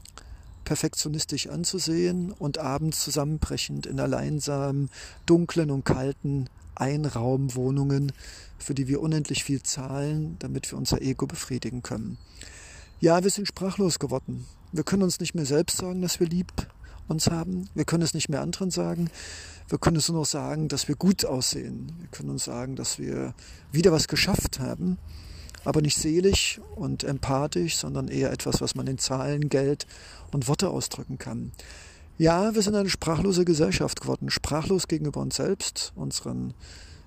perfektionistisch anzusehen und abends zusammenbrechend in alleinsamen, dunklen und kalten Einraumwohnungen, für die wir unendlich viel zahlen, damit wir unser Ego befriedigen können. Ja, wir sind sprachlos geworden. Wir können uns nicht mehr selbst sagen, dass wir lieb uns haben. Wir können es nicht mehr anderen sagen. Wir können es nur noch sagen, dass wir gut aussehen. Wir können uns sagen, dass wir wieder was geschafft haben aber nicht selig und empathisch, sondern eher etwas, was man in Zahlen, Geld und Worte ausdrücken kann. Ja, wir sind eine sprachlose Gesellschaft geworden, sprachlos gegenüber uns selbst, unseren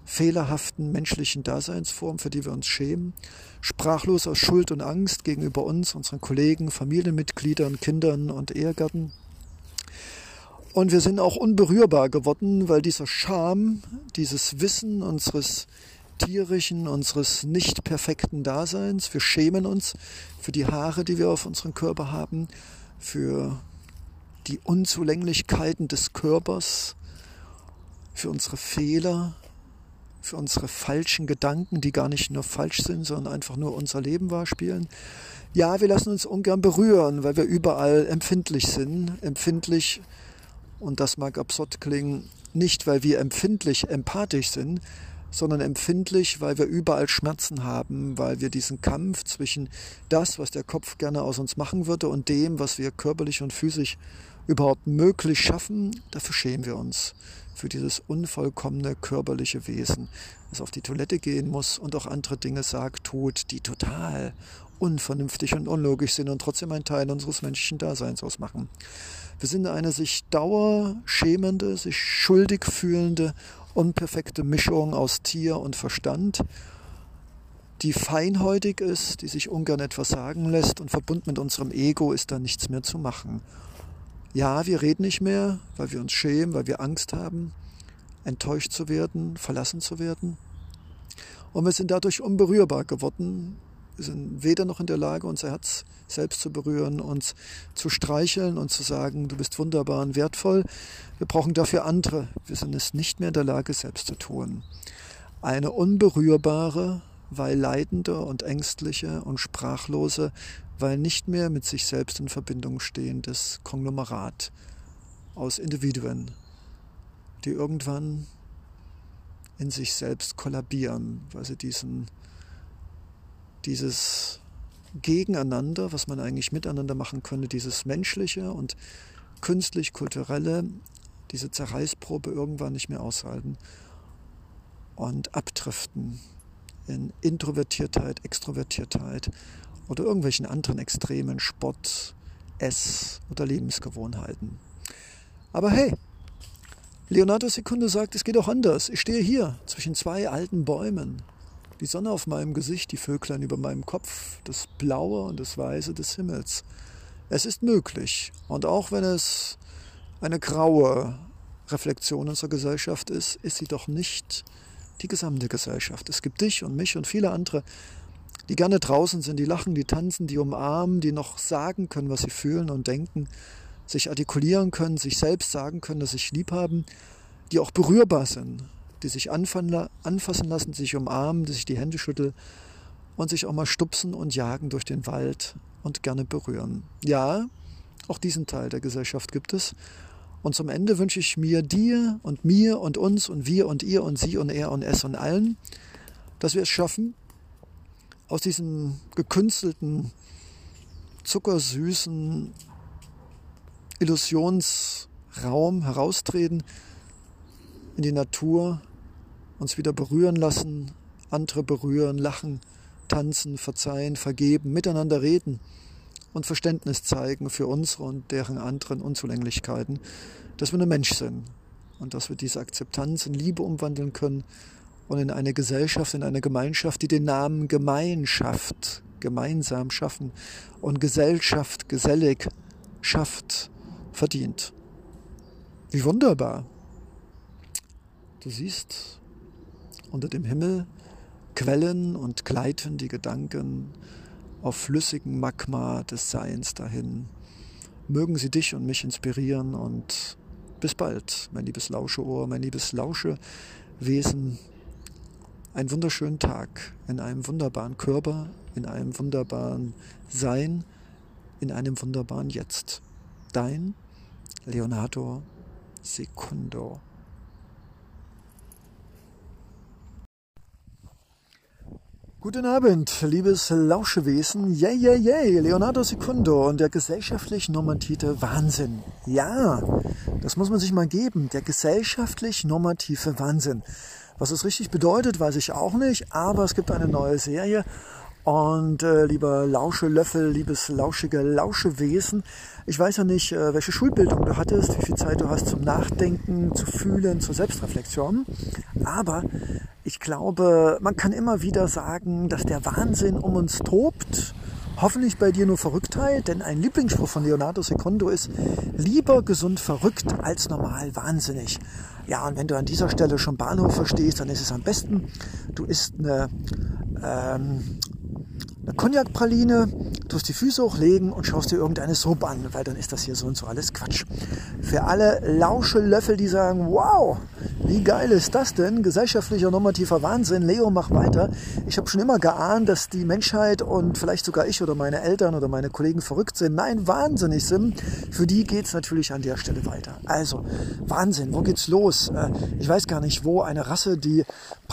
fehlerhaften menschlichen Daseinsformen, für die wir uns schämen, sprachlos aus Schuld und Angst gegenüber uns, unseren Kollegen, Familienmitgliedern, Kindern und Ehegatten. Und wir sind auch unberührbar geworden, weil dieser Scham, dieses Wissen unseres tierischen, unseres nicht perfekten Daseins. Wir schämen uns für die Haare, die wir auf unserem Körper haben, für die Unzulänglichkeiten des Körpers, für unsere Fehler, für unsere falschen Gedanken, die gar nicht nur falsch sind, sondern einfach nur unser Leben wahrspielen. Ja, wir lassen uns ungern berühren, weil wir überall empfindlich sind. Empfindlich, und das mag absurd klingen, nicht weil wir empfindlich empathisch sind, sondern empfindlich, weil wir überall Schmerzen haben, weil wir diesen Kampf zwischen das, was der Kopf gerne aus uns machen würde, und dem, was wir körperlich und physisch überhaupt möglich schaffen, dafür schämen wir uns. Für dieses unvollkommene körperliche Wesen, das auf die Toilette gehen muss und auch andere Dinge sagt, tut, die total unvernünftig und unlogisch sind und trotzdem ein Teil unseres menschlichen Daseins ausmachen. Wir sind eine sich dauerschämende, sich schuldig fühlende unperfekte Mischung aus Tier und Verstand, die feinhäutig ist, die sich ungern etwas sagen lässt und verbunden mit unserem Ego ist da nichts mehr zu machen. Ja, wir reden nicht mehr, weil wir uns schämen, weil wir Angst haben, enttäuscht zu werden, verlassen zu werden. Und wir sind dadurch unberührbar geworden, wir sind weder noch in der Lage, unser Herz selbst zu berühren, uns zu streicheln und zu sagen, du bist wunderbar und wertvoll. Wir brauchen dafür andere. Wir sind es nicht mehr in der Lage, selbst zu tun. Eine unberührbare, weil leidende und ängstliche und sprachlose, weil nicht mehr mit sich selbst in Verbindung stehendes Konglomerat aus Individuen, die irgendwann in sich selbst kollabieren, weil sie diesen, dieses Gegeneinander, was man eigentlich miteinander machen könnte, dieses menschliche und künstlich-kulturelle, diese Zerreißprobe irgendwann nicht mehr aushalten und abdriften in Introvertiertheit, Extrovertiertheit oder irgendwelchen anderen Extremen, Sport, Ess- oder Lebensgewohnheiten. Aber hey, Leonardo Sekunde sagt, es geht auch anders. Ich stehe hier zwischen zwei alten Bäumen. Die Sonne auf meinem Gesicht, die Vöglein über meinem Kopf, das Blaue und das Weiße des Himmels. Es ist möglich. Und auch wenn es eine graue Reflexion unserer Gesellschaft ist, ist sie doch nicht die gesamte Gesellschaft. Es gibt dich und mich und viele andere, die gerne draußen sind, die lachen, die tanzen, die umarmen, die noch sagen können, was sie fühlen und denken, sich artikulieren können, sich selbst sagen können, dass sie sich lieb haben, die auch berührbar sind, die sich anfassen lassen, sich umarmen, die sich die Hände schütteln und sich auch mal stupsen und jagen durch den Wald und gerne berühren. Ja, auch diesen Teil der Gesellschaft gibt es. Und zum Ende wünsche ich mir dir und mir und uns und wir und ihr und sie und er und es und allen, dass wir es schaffen, aus diesem gekünstelten, zuckersüßen Illusionsraum heraustreten, in die Natur, uns wieder berühren lassen, andere berühren, lachen, tanzen, verzeihen, vergeben, miteinander reden und Verständnis zeigen für unsere und deren anderen Unzulänglichkeiten, dass wir ein Mensch sind und dass wir diese Akzeptanz in Liebe umwandeln können und in eine Gesellschaft, in eine Gemeinschaft, die den Namen Gemeinschaft gemeinsam schaffen und Gesellschaft gesellig schafft, verdient. Wie wunderbar. Du siehst unter dem Himmel quellen und gleiten die Gedanken auf flüssigem Magma des Seins dahin. Mögen sie dich und mich inspirieren und bis bald, mein liebes Lauscheohr, mein liebes Lauschewesen. Einen wunderschönen Tag in einem wunderbaren Körper, in einem wunderbaren Sein, in einem wunderbaren Jetzt. Dein Leonardo Secundo. Guten Abend, liebes Lauschewesen. Yay, yay, yay, Leonardo Secundo und der gesellschaftlich normative Wahnsinn. Ja, das muss man sich mal geben. Der gesellschaftlich normative Wahnsinn. Was das richtig bedeutet, weiß ich auch nicht, aber es gibt eine neue Serie. Und äh, lieber Lauschelöffel, liebes lauschige Lauschewesen, ich weiß ja nicht, äh, welche Schulbildung du hattest, wie viel Zeit du hast zum Nachdenken, zu fühlen, zur Selbstreflexion. Aber ich glaube, man kann immer wieder sagen, dass der Wahnsinn um uns tobt. Hoffentlich bei dir nur Verrücktheit, denn ein Lieblingsspruch von Leonardo Secondo ist, lieber gesund verrückt als normal wahnsinnig. Ja, und wenn du an dieser Stelle schon Bahnhof verstehst, dann ist es am besten, du isst eine ähm, eine Cognac-Praline, tust die Füße hochlegen und schaust dir irgendeine Soap an, weil dann ist das hier so und so alles Quatsch. Für alle Lauschelöffel, die sagen, wow, wie geil ist das denn? Gesellschaftlicher normativer Wahnsinn. Leo, mach weiter. Ich habe schon immer geahnt, dass die Menschheit und vielleicht sogar ich oder meine Eltern oder meine Kollegen verrückt sind. Nein, wahnsinnig sind. Für die geht's natürlich an der Stelle weiter. Also, Wahnsinn, wo geht's los? Äh, ich weiß gar nicht, wo eine Rasse, die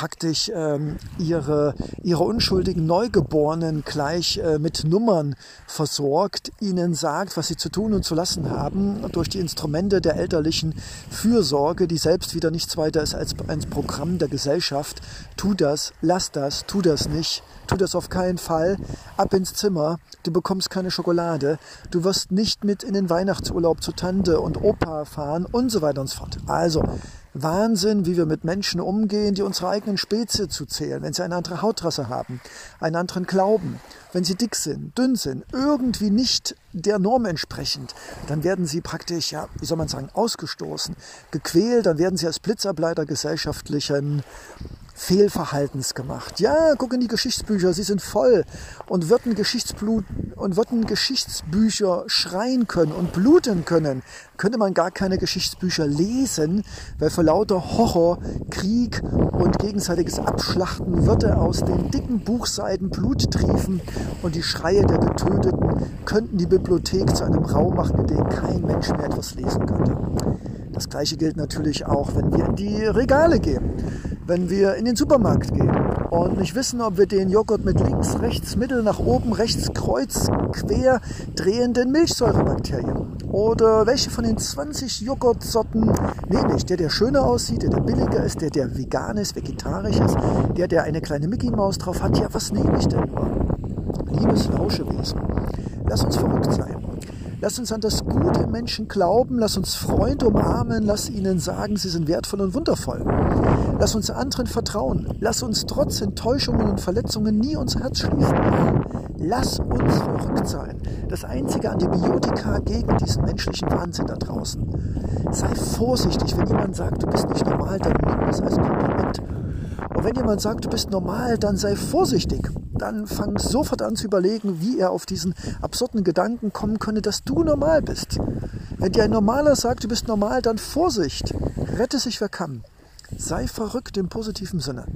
praktisch ähm, ihre, ihre unschuldigen Neugeborenen gleich äh, mit Nummern versorgt, ihnen sagt, was sie zu tun und zu lassen haben, durch die Instrumente der elterlichen Fürsorge, die selbst wieder nichts weiter ist als ein Programm der Gesellschaft. Tu das, lass das, tu das nicht, tu das auf keinen Fall, ab ins Zimmer, du bekommst keine Schokolade, du wirst nicht mit in den Weihnachtsurlaub zu Tante und Opa fahren und so weiter und so fort. Also, Wahnsinn, wie wir mit Menschen umgehen, die unserer eigenen Spezie zu zählen, wenn sie eine andere Hautrasse haben, einen anderen Glauben, wenn sie dick sind, dünn sind, irgendwie nicht der Norm entsprechend, dann werden sie praktisch, ja, wie soll man sagen, ausgestoßen, gequält, dann werden sie als Blitzableiter gesellschaftlichen Fehlverhaltens gemacht. Ja, guck in die Geschichtsbücher, sie sind voll und würden Geschichtsblut und würden Geschichtsbücher schreien können und bluten können, könnte man gar keine Geschichtsbücher lesen, weil vor lauter Horror, Krieg und gegenseitiges Abschlachten würde aus den dicken Buchseiten Blut triefen und die Schreie der Getöteten könnten die Bibliothek zu einem Raum machen, in dem kein Mensch mehr etwas lesen könnte. Das gleiche gilt natürlich auch, wenn wir in die Regale gehen, wenn wir in den Supermarkt gehen und nicht wissen, ob wir den Joghurt mit links, rechts, mittel, nach oben, rechts, kreuz, quer drehenden Milchsäurebakterien oder welche von den 20 Joghurtsorten nehme ich. Der, der schöner aussieht, der, der billiger ist, der, der vegan ist, vegetarisch ist, der, der eine kleine Mickey Maus drauf hat. Ja, was nehme ich denn nur? Liebes Lauschewesen, lass uns verrückt sein. Lass uns an das Gute im Menschen glauben. Lass uns Freunde umarmen. Lass ihnen sagen, sie sind wertvoll und wundervoll. Lass uns anderen vertrauen. Lass uns trotz Enttäuschungen und Verletzungen nie unser Herz schließen. Lass uns verrückt sein. Das einzige Antibiotika gegen diesen menschlichen Wahnsinn da draußen. Sei vorsichtig, wenn jemand sagt, du bist nicht normal, dann nimm das als Kompliment. Und wenn jemand sagt, du bist normal, dann sei vorsichtig dann fang sofort an zu überlegen, wie er auf diesen absurden Gedanken kommen könne, dass du normal bist. Wenn dir ein Normaler sagt, du bist normal, dann Vorsicht, rette sich wer kann. Sei verrückt im positiven Sinne.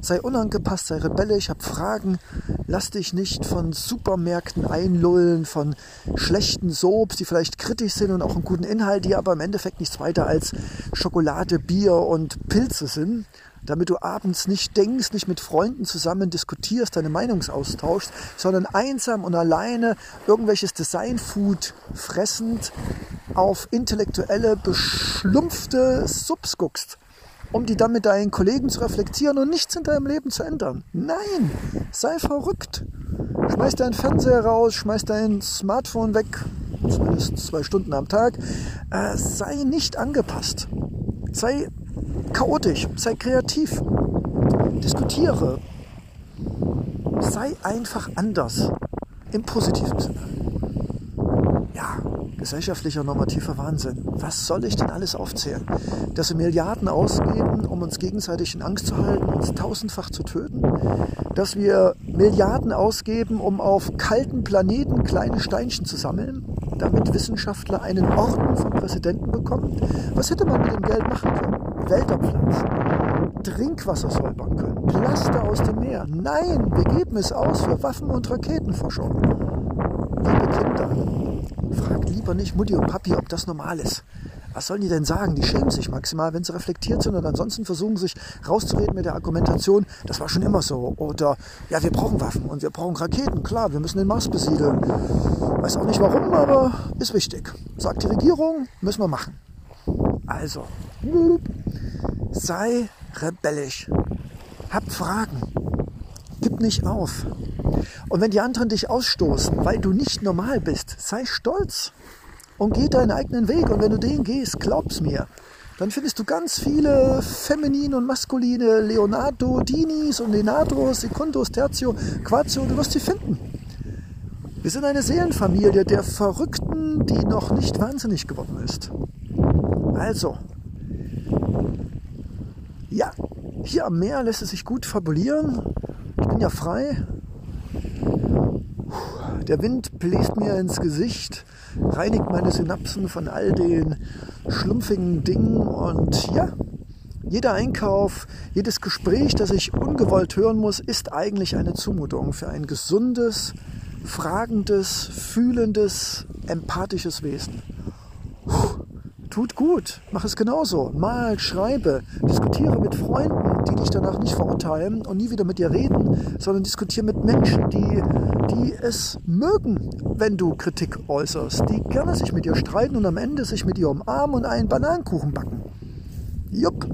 Sei unangepasst, sei rebellisch, hab Fragen. Lass dich nicht von Supermärkten einlullen, von schlechten Soaps, die vielleicht kritisch sind und auch einen guten Inhalt, die aber im Endeffekt nichts weiter als Schokolade, Bier und Pilze sind damit du abends nicht denkst, nicht mit Freunden zusammen diskutierst, deine Meinung austauschst, sondern einsam und alleine irgendwelches Designfood fressend auf intellektuelle, beschlumpfte Subs guckst, um die dann mit deinen Kollegen zu reflektieren und nichts in deinem Leben zu ändern. Nein, sei verrückt. Schmeiß deinen Fernseher raus, schmeiß dein Smartphone weg, zumindest zwei Stunden am Tag. Äh, sei nicht angepasst. Sei chaotisch, sei kreativ, diskutiere, sei einfach anders im positiven Sinne. Ja, gesellschaftlicher normativer Wahnsinn. Was soll ich denn alles aufzählen? Dass wir Milliarden ausgeben, um uns gegenseitig in Angst zu halten, uns tausendfach zu töten? Dass wir Milliarden ausgeben, um auf kalten Planeten kleine Steinchen zu sammeln, damit Wissenschaftler einen Orden vom Präsidenten bekommen? Was hätte man mit dem Geld machen können? Wälder pflanzen, Trinkwasser säubern können, Plaster aus dem Meer. Nein, wir geben es aus für Waffen- und Raketenforschung. Liebe Kinder, fragt lieber nicht Mutti und Papi, ob das normal ist. Was sollen die denn sagen? Die schämen sich maximal, wenn sie reflektiert sind und ansonsten versuchen sich rauszureden mit der Argumentation, das war schon immer so. Oder ja, wir brauchen Waffen und wir brauchen Raketen, klar, wir müssen den Mars besiedeln. Weiß auch nicht warum, aber ist wichtig. Sagt die Regierung, müssen wir machen. Also, sei rebellisch. Hab Fragen. Gib nicht auf. Und wenn die anderen dich ausstoßen, weil du nicht normal bist, sei stolz und geh deinen eigenen Weg. Und wenn du den gehst, glaub's mir, dann findest du ganz viele feminine und maskuline Leonardo, Dinis und Leonardos, Secundos, Tertio, Quatio, du wirst sie finden. Wir sind eine Seelenfamilie der Verrückten, die noch nicht wahnsinnig geworden ist. Also, ja, hier am Meer lässt es sich gut fabulieren. Ich bin ja frei. Der Wind bläst mir ins Gesicht, reinigt meine Synapsen von all den schlumpfigen Dingen und ja, jeder Einkauf, jedes Gespräch, das ich ungewollt hören muss, ist eigentlich eine Zumutung für ein gesundes, fragendes, fühlendes, empathisches Wesen. Puh tut gut, mach es genauso. Mal, schreibe, diskutiere mit Freunden, die dich danach nicht verurteilen und nie wieder mit dir reden, sondern diskutiere mit Menschen, die, die es mögen, wenn du Kritik äußerst, die gerne sich mit dir streiten und am Ende sich mit dir umarmen und einen Bananenkuchen backen. Jupp.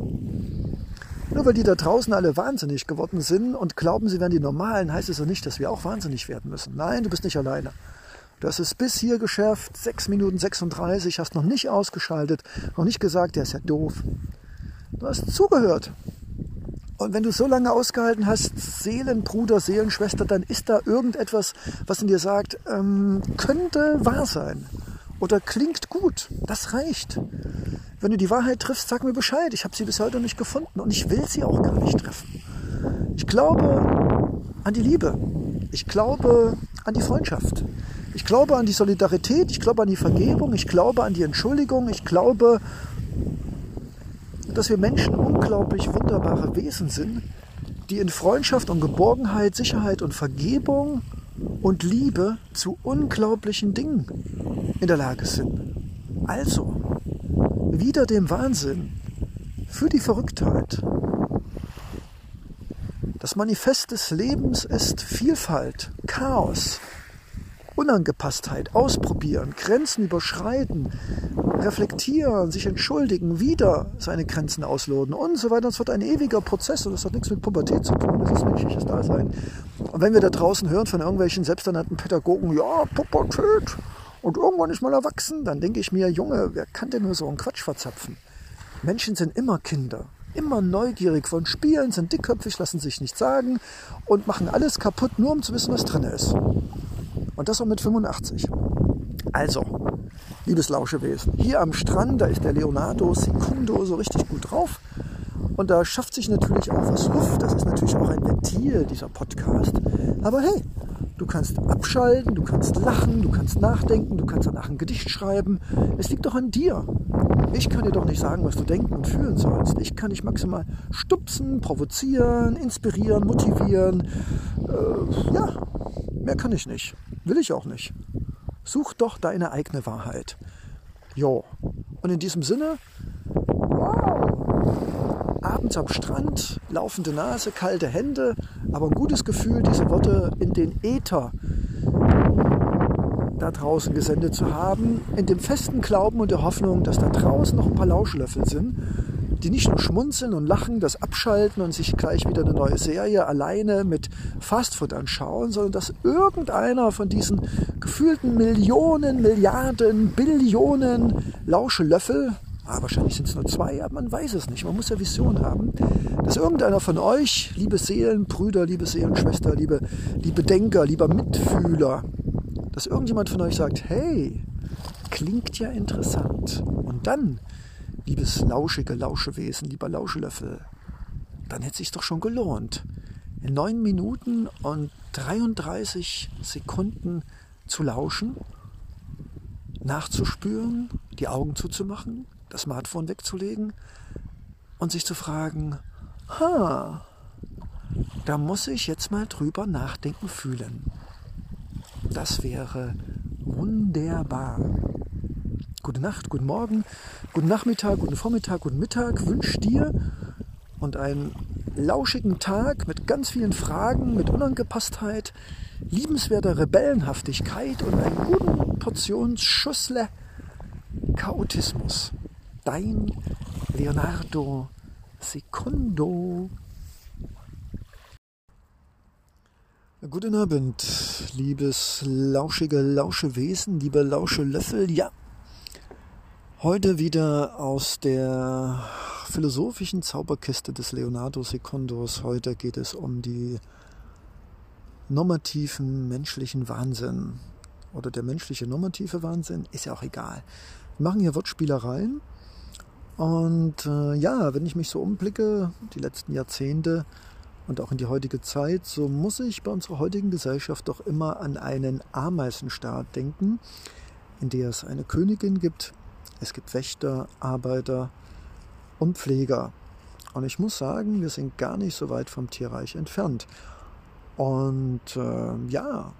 Nur weil die da draußen alle wahnsinnig geworden sind und glauben, sie wären die Normalen, heißt es ja nicht, dass wir auch wahnsinnig werden müssen. Nein, du bist nicht alleine. Du hast es bis hier geschafft, 6 Minuten 36, hast noch nicht ausgeschaltet, noch nicht gesagt, der ist ja doof. Du hast zugehört. Und wenn du so lange ausgehalten hast, Seelenbruder, Seelenschwester, dann ist da irgendetwas, was in dir sagt, ähm, könnte wahr sein oder klingt gut. Das reicht. Wenn du die Wahrheit triffst, sag mir Bescheid. Ich habe sie bis heute nicht gefunden und ich will sie auch gar nicht treffen. Ich glaube an die Liebe. Ich glaube an die Freundschaft. Ich glaube an die Solidarität. Ich glaube an die Vergebung. Ich glaube an die Entschuldigung. Ich glaube, dass wir Menschen unglaublich wunderbare Wesen sind, die in Freundschaft und Geborgenheit, Sicherheit und Vergebung und Liebe zu unglaublichen Dingen in der Lage sind. Also, wieder dem Wahnsinn, für die Verrücktheit. Das Manifest des Lebens ist Vielfalt, Chaos, Unangepasstheit, ausprobieren, Grenzen überschreiten, reflektieren, sich entschuldigen, wieder seine Grenzen ausloten und so weiter. Es wird ein ewiger Prozess und das hat nichts mit Pubertät zu tun, das ist menschliches Dasein. Und wenn wir da draußen hören von irgendwelchen selbsternannten Pädagogen, ja, Pubertät und irgendwann ist man erwachsen, dann denke ich mir, Junge, wer kann denn nur so einen Quatsch verzapfen? Menschen sind immer Kinder, immer neugierig, wollen spielen, sind dickköpfig, lassen sich nichts sagen und machen alles kaputt, nur um zu wissen, was drin ist. Und das auch mit 85. Also, liebes Lauschewesen, hier am Strand, da ist der Leonardo Secundo so richtig gut drauf. Und da schafft sich natürlich auch was Luft. Das ist natürlich auch ein Ventil, dieser Podcast. Aber hey, Du kannst abschalten, du kannst lachen, du kannst nachdenken, du kannst danach ein Gedicht schreiben. Es liegt doch an dir. Ich kann dir doch nicht sagen, was du denken und fühlen sollst. Ich kann dich maximal stupsen, provozieren, inspirieren, motivieren. Äh, ja, mehr kann ich nicht. Will ich auch nicht. Such doch deine eigene Wahrheit. Jo. Und in diesem Sinne, wow. Abends am Strand, laufende Nase, kalte Hände, aber ein gutes Gefühl, diese Worte in den Äther da draußen gesendet zu haben, in dem festen Glauben und der Hoffnung, dass da draußen noch ein paar Lauschlöffel sind, die nicht nur schmunzeln und lachen, das abschalten und sich gleich wieder eine neue Serie alleine mit Fastfood anschauen, sondern dass irgendeiner von diesen gefühlten Millionen, Milliarden, Billionen Lauschelöffel, Ah, wahrscheinlich sind es nur zwei, aber man weiß es nicht. Man muss ja Vision haben, dass irgendeiner von euch, liebe Seelenbrüder, liebe Seelenschwester, liebe, liebe Denker, lieber Mitfühler, dass irgendjemand von euch sagt, hey, klingt ja interessant. Und dann, liebes lauschige Lauschewesen, lieber Lauschelöffel, dann hätte es sich doch schon gelohnt, in neun Minuten und 33 Sekunden zu lauschen, nachzuspüren, die Augen zuzumachen, das Smartphone wegzulegen und sich zu fragen, ha, da muss ich jetzt mal drüber nachdenken fühlen. Das wäre wunderbar. Gute Nacht, guten Morgen, guten Nachmittag, guten Vormittag, guten Mittag wünsche dir und einen lauschigen Tag mit ganz vielen Fragen, mit Unangepasstheit, liebenswerter Rebellenhaftigkeit und einer guten Portion Schussle Chaotismus dein Leonardo Secondo. Guten Abend, liebes lauschige Lauschewesen, liebe Lauschelöffel. Ja, heute wieder aus der philosophischen Zauberkiste des Leonardo Secondos. Heute geht es um die normativen menschlichen Wahnsinn. Oder der menschliche normative Wahnsinn, ist ja auch egal. Wir machen hier Wortspielereien und äh, ja, wenn ich mich so umblicke, die letzten Jahrzehnte und auch in die heutige Zeit, so muss ich bei unserer heutigen Gesellschaft doch immer an einen Ameisenstaat denken, in der es eine Königin gibt, es gibt Wächter, Arbeiter und Pfleger. Und ich muss sagen, wir sind gar nicht so weit vom Tierreich entfernt. Und äh, ja,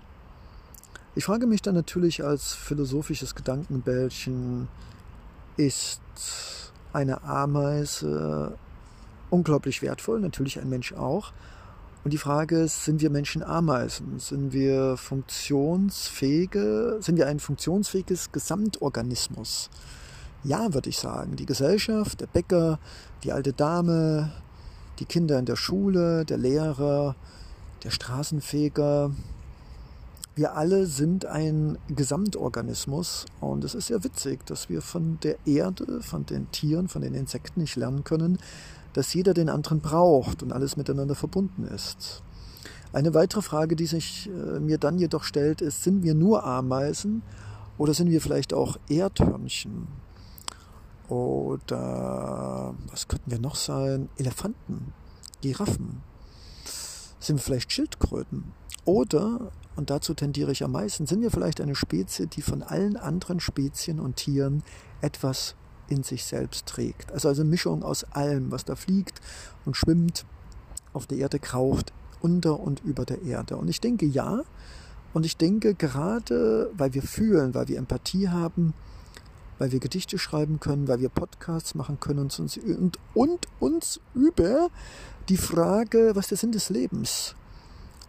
ich frage mich dann natürlich als philosophisches Gedankenbällchen, ist eine Ameise unglaublich wertvoll, natürlich ein Mensch auch. Und die Frage ist, sind wir Menschen Ameisen? Sind wir funktionsfähige, sind wir ein funktionsfähiges Gesamtorganismus? Ja, würde ich sagen. Die Gesellschaft, der Bäcker, die alte Dame, die Kinder in der Schule, der Lehrer, der Straßenfeger, wir alle sind ein Gesamtorganismus und es ist ja witzig, dass wir von der Erde, von den Tieren, von den Insekten nicht lernen können, dass jeder den anderen braucht und alles miteinander verbunden ist. Eine weitere Frage, die sich äh, mir dann jedoch stellt, ist, sind wir nur Ameisen oder sind wir vielleicht auch Erdhörnchen? Oder was könnten wir noch sein? Elefanten, Giraffen. Sind wir vielleicht Schildkröten? Oder, und dazu tendiere ich am meisten, sind wir vielleicht eine Spezie, die von allen anderen Spezien und Tieren etwas in sich selbst trägt. Also eine Mischung aus allem, was da fliegt und schwimmt, auf der Erde kraucht, unter und über der Erde. Und ich denke ja, und ich denke gerade, weil wir fühlen, weil wir Empathie haben, weil wir Gedichte schreiben können, weil wir Podcasts machen können und uns, und, und uns über die Frage, was der Sinn des Lebens?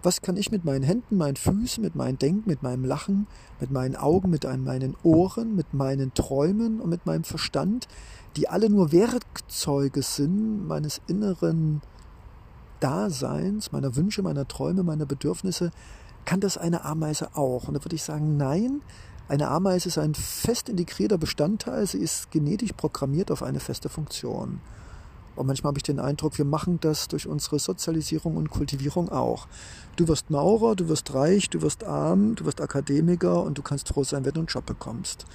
Was kann ich mit meinen Händen, meinen Füßen, mit meinem Denken, mit meinem Lachen, mit meinen Augen, mit meinen Ohren, mit meinen Träumen und mit meinem Verstand, die alle nur Werkzeuge sind meines inneren Daseins, meiner Wünsche, meiner Träume, meiner Bedürfnisse, kann das eine Ameise auch? Und da würde ich sagen, nein, eine Ameise ist ein fest integrierter Bestandteil, sie ist genetisch programmiert auf eine feste Funktion. Und manchmal habe ich den Eindruck, wir machen das durch unsere Sozialisierung und Kultivierung auch. Du wirst Maurer, du wirst reich, du wirst arm, du wirst Akademiker und du kannst froh sein, wenn du einen Job bekommst.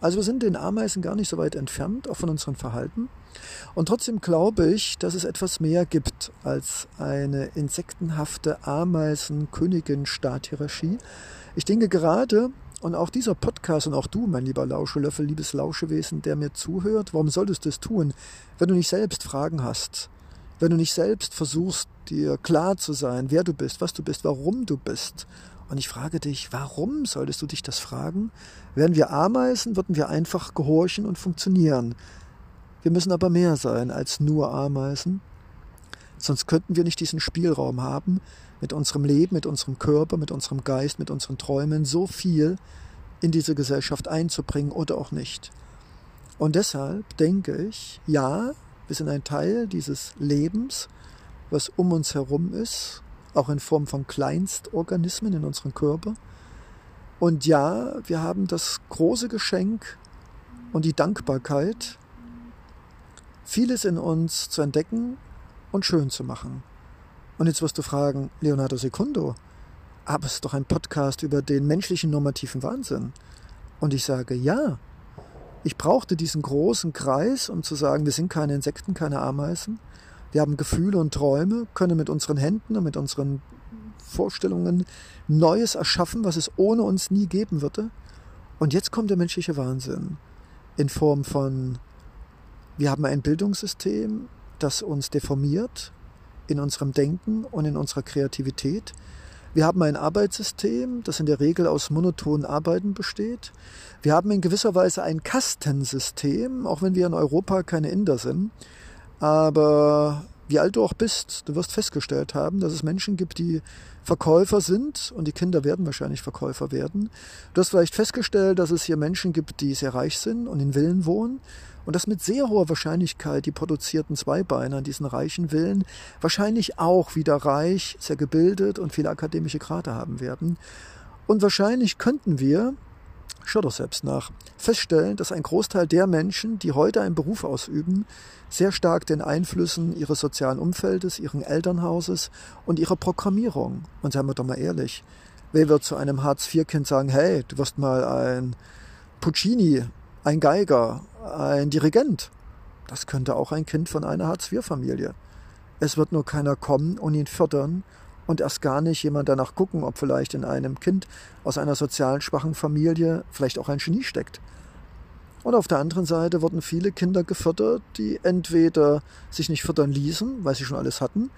Also wir sind den Ameisen gar nicht so weit entfernt, auch von unserem Verhalten. Und trotzdem glaube ich, dass es etwas mehr gibt als eine insektenhafte Ameisen-Königin-Staat-Hierarchie. Ich denke gerade, und auch dieser Podcast und auch du, mein lieber Lauschelöffel, liebes Lauschewesen, der mir zuhört, warum solltest du es tun, wenn du nicht selbst Fragen hast? Wenn du nicht selbst versuchst, dir klar zu sein, wer du bist, was du bist, warum du bist. Und ich frage dich, warum solltest du dich das fragen? Wären wir Ameisen, würden wir einfach gehorchen und funktionieren. Wir müssen aber mehr sein als nur Ameisen. Sonst könnten wir nicht diesen Spielraum haben, mit unserem Leben, mit unserem Körper, mit unserem Geist, mit unseren Träumen so viel in diese Gesellschaft einzubringen oder auch nicht. Und deshalb denke ich, ja, wir sind ein Teil dieses Lebens, was um uns herum ist, auch in Form von Kleinstorganismen in unserem Körper. Und ja, wir haben das große Geschenk und die Dankbarkeit, vieles in uns zu entdecken und schön zu machen. Und jetzt wirst du fragen, Leonardo Secundo, aber es ist doch ein Podcast über den menschlichen normativen Wahnsinn. Und ich sage, ja, ich brauchte diesen großen Kreis, um zu sagen, wir sind keine Insekten, keine Ameisen. Wir haben Gefühle und Träume, können mit unseren Händen und mit unseren Vorstellungen Neues erschaffen, was es ohne uns nie geben würde. Und jetzt kommt der menschliche Wahnsinn in Form von, wir haben ein Bildungssystem, das uns deformiert, in unserem Denken und in unserer Kreativität. Wir haben ein Arbeitssystem, das in der Regel aus monotonen Arbeiten besteht. Wir haben in gewisser Weise ein Kastensystem, auch wenn wir in Europa keine Inder sind. Aber wie alt du auch bist, du wirst festgestellt haben, dass es Menschen gibt, die Verkäufer sind und die Kinder werden wahrscheinlich Verkäufer werden. Du hast vielleicht festgestellt, dass es hier Menschen gibt, die sehr reich sind und in Villen wohnen und dass mit sehr hoher Wahrscheinlichkeit die produzierten Zweibeiner in diesen reichen Villen wahrscheinlich auch wieder reich, sehr gebildet und viele akademische Grade haben werden. Und wahrscheinlich könnten wir, schau doch selbst nach, feststellen, dass ein Großteil der Menschen, die heute einen Beruf ausüben, sehr stark den Einflüssen ihres sozialen Umfeldes, ihren Elternhauses und ihrer Programmierung. Und seien wir doch mal ehrlich, wer wird zu einem Hartz-IV-Kind sagen, hey, du wirst mal ein Puccini, ein Geiger, ein Dirigent. Das könnte auch ein Kind von einer Hartz-IV-Familie. Es wird nur keiner kommen und ihn fördern und erst gar nicht jemand danach gucken, ob vielleicht in einem Kind aus einer sozial schwachen Familie vielleicht auch ein Genie steckt. Und auf der anderen Seite wurden viele Kinder gefördert, die entweder sich nicht fördern ließen, weil sie schon alles hatten,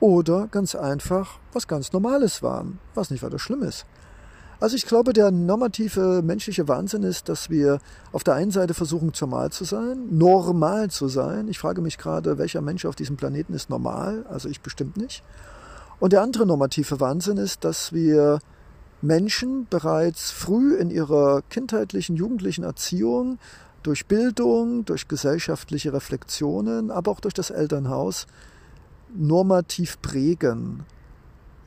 oder ganz einfach was ganz Normales waren, was nicht weiter schlimm ist. Also ich glaube, der normative menschliche Wahnsinn ist, dass wir auf der einen Seite versuchen, normal zu sein, normal zu sein. Ich frage mich gerade, welcher Mensch auf diesem Planeten ist normal? Also ich bestimmt nicht. Und der andere normative Wahnsinn ist, dass wir Menschen bereits früh in ihrer kindheitlichen, jugendlichen Erziehung durch Bildung, durch gesellschaftliche Reflexionen, aber auch durch das Elternhaus normativ prägen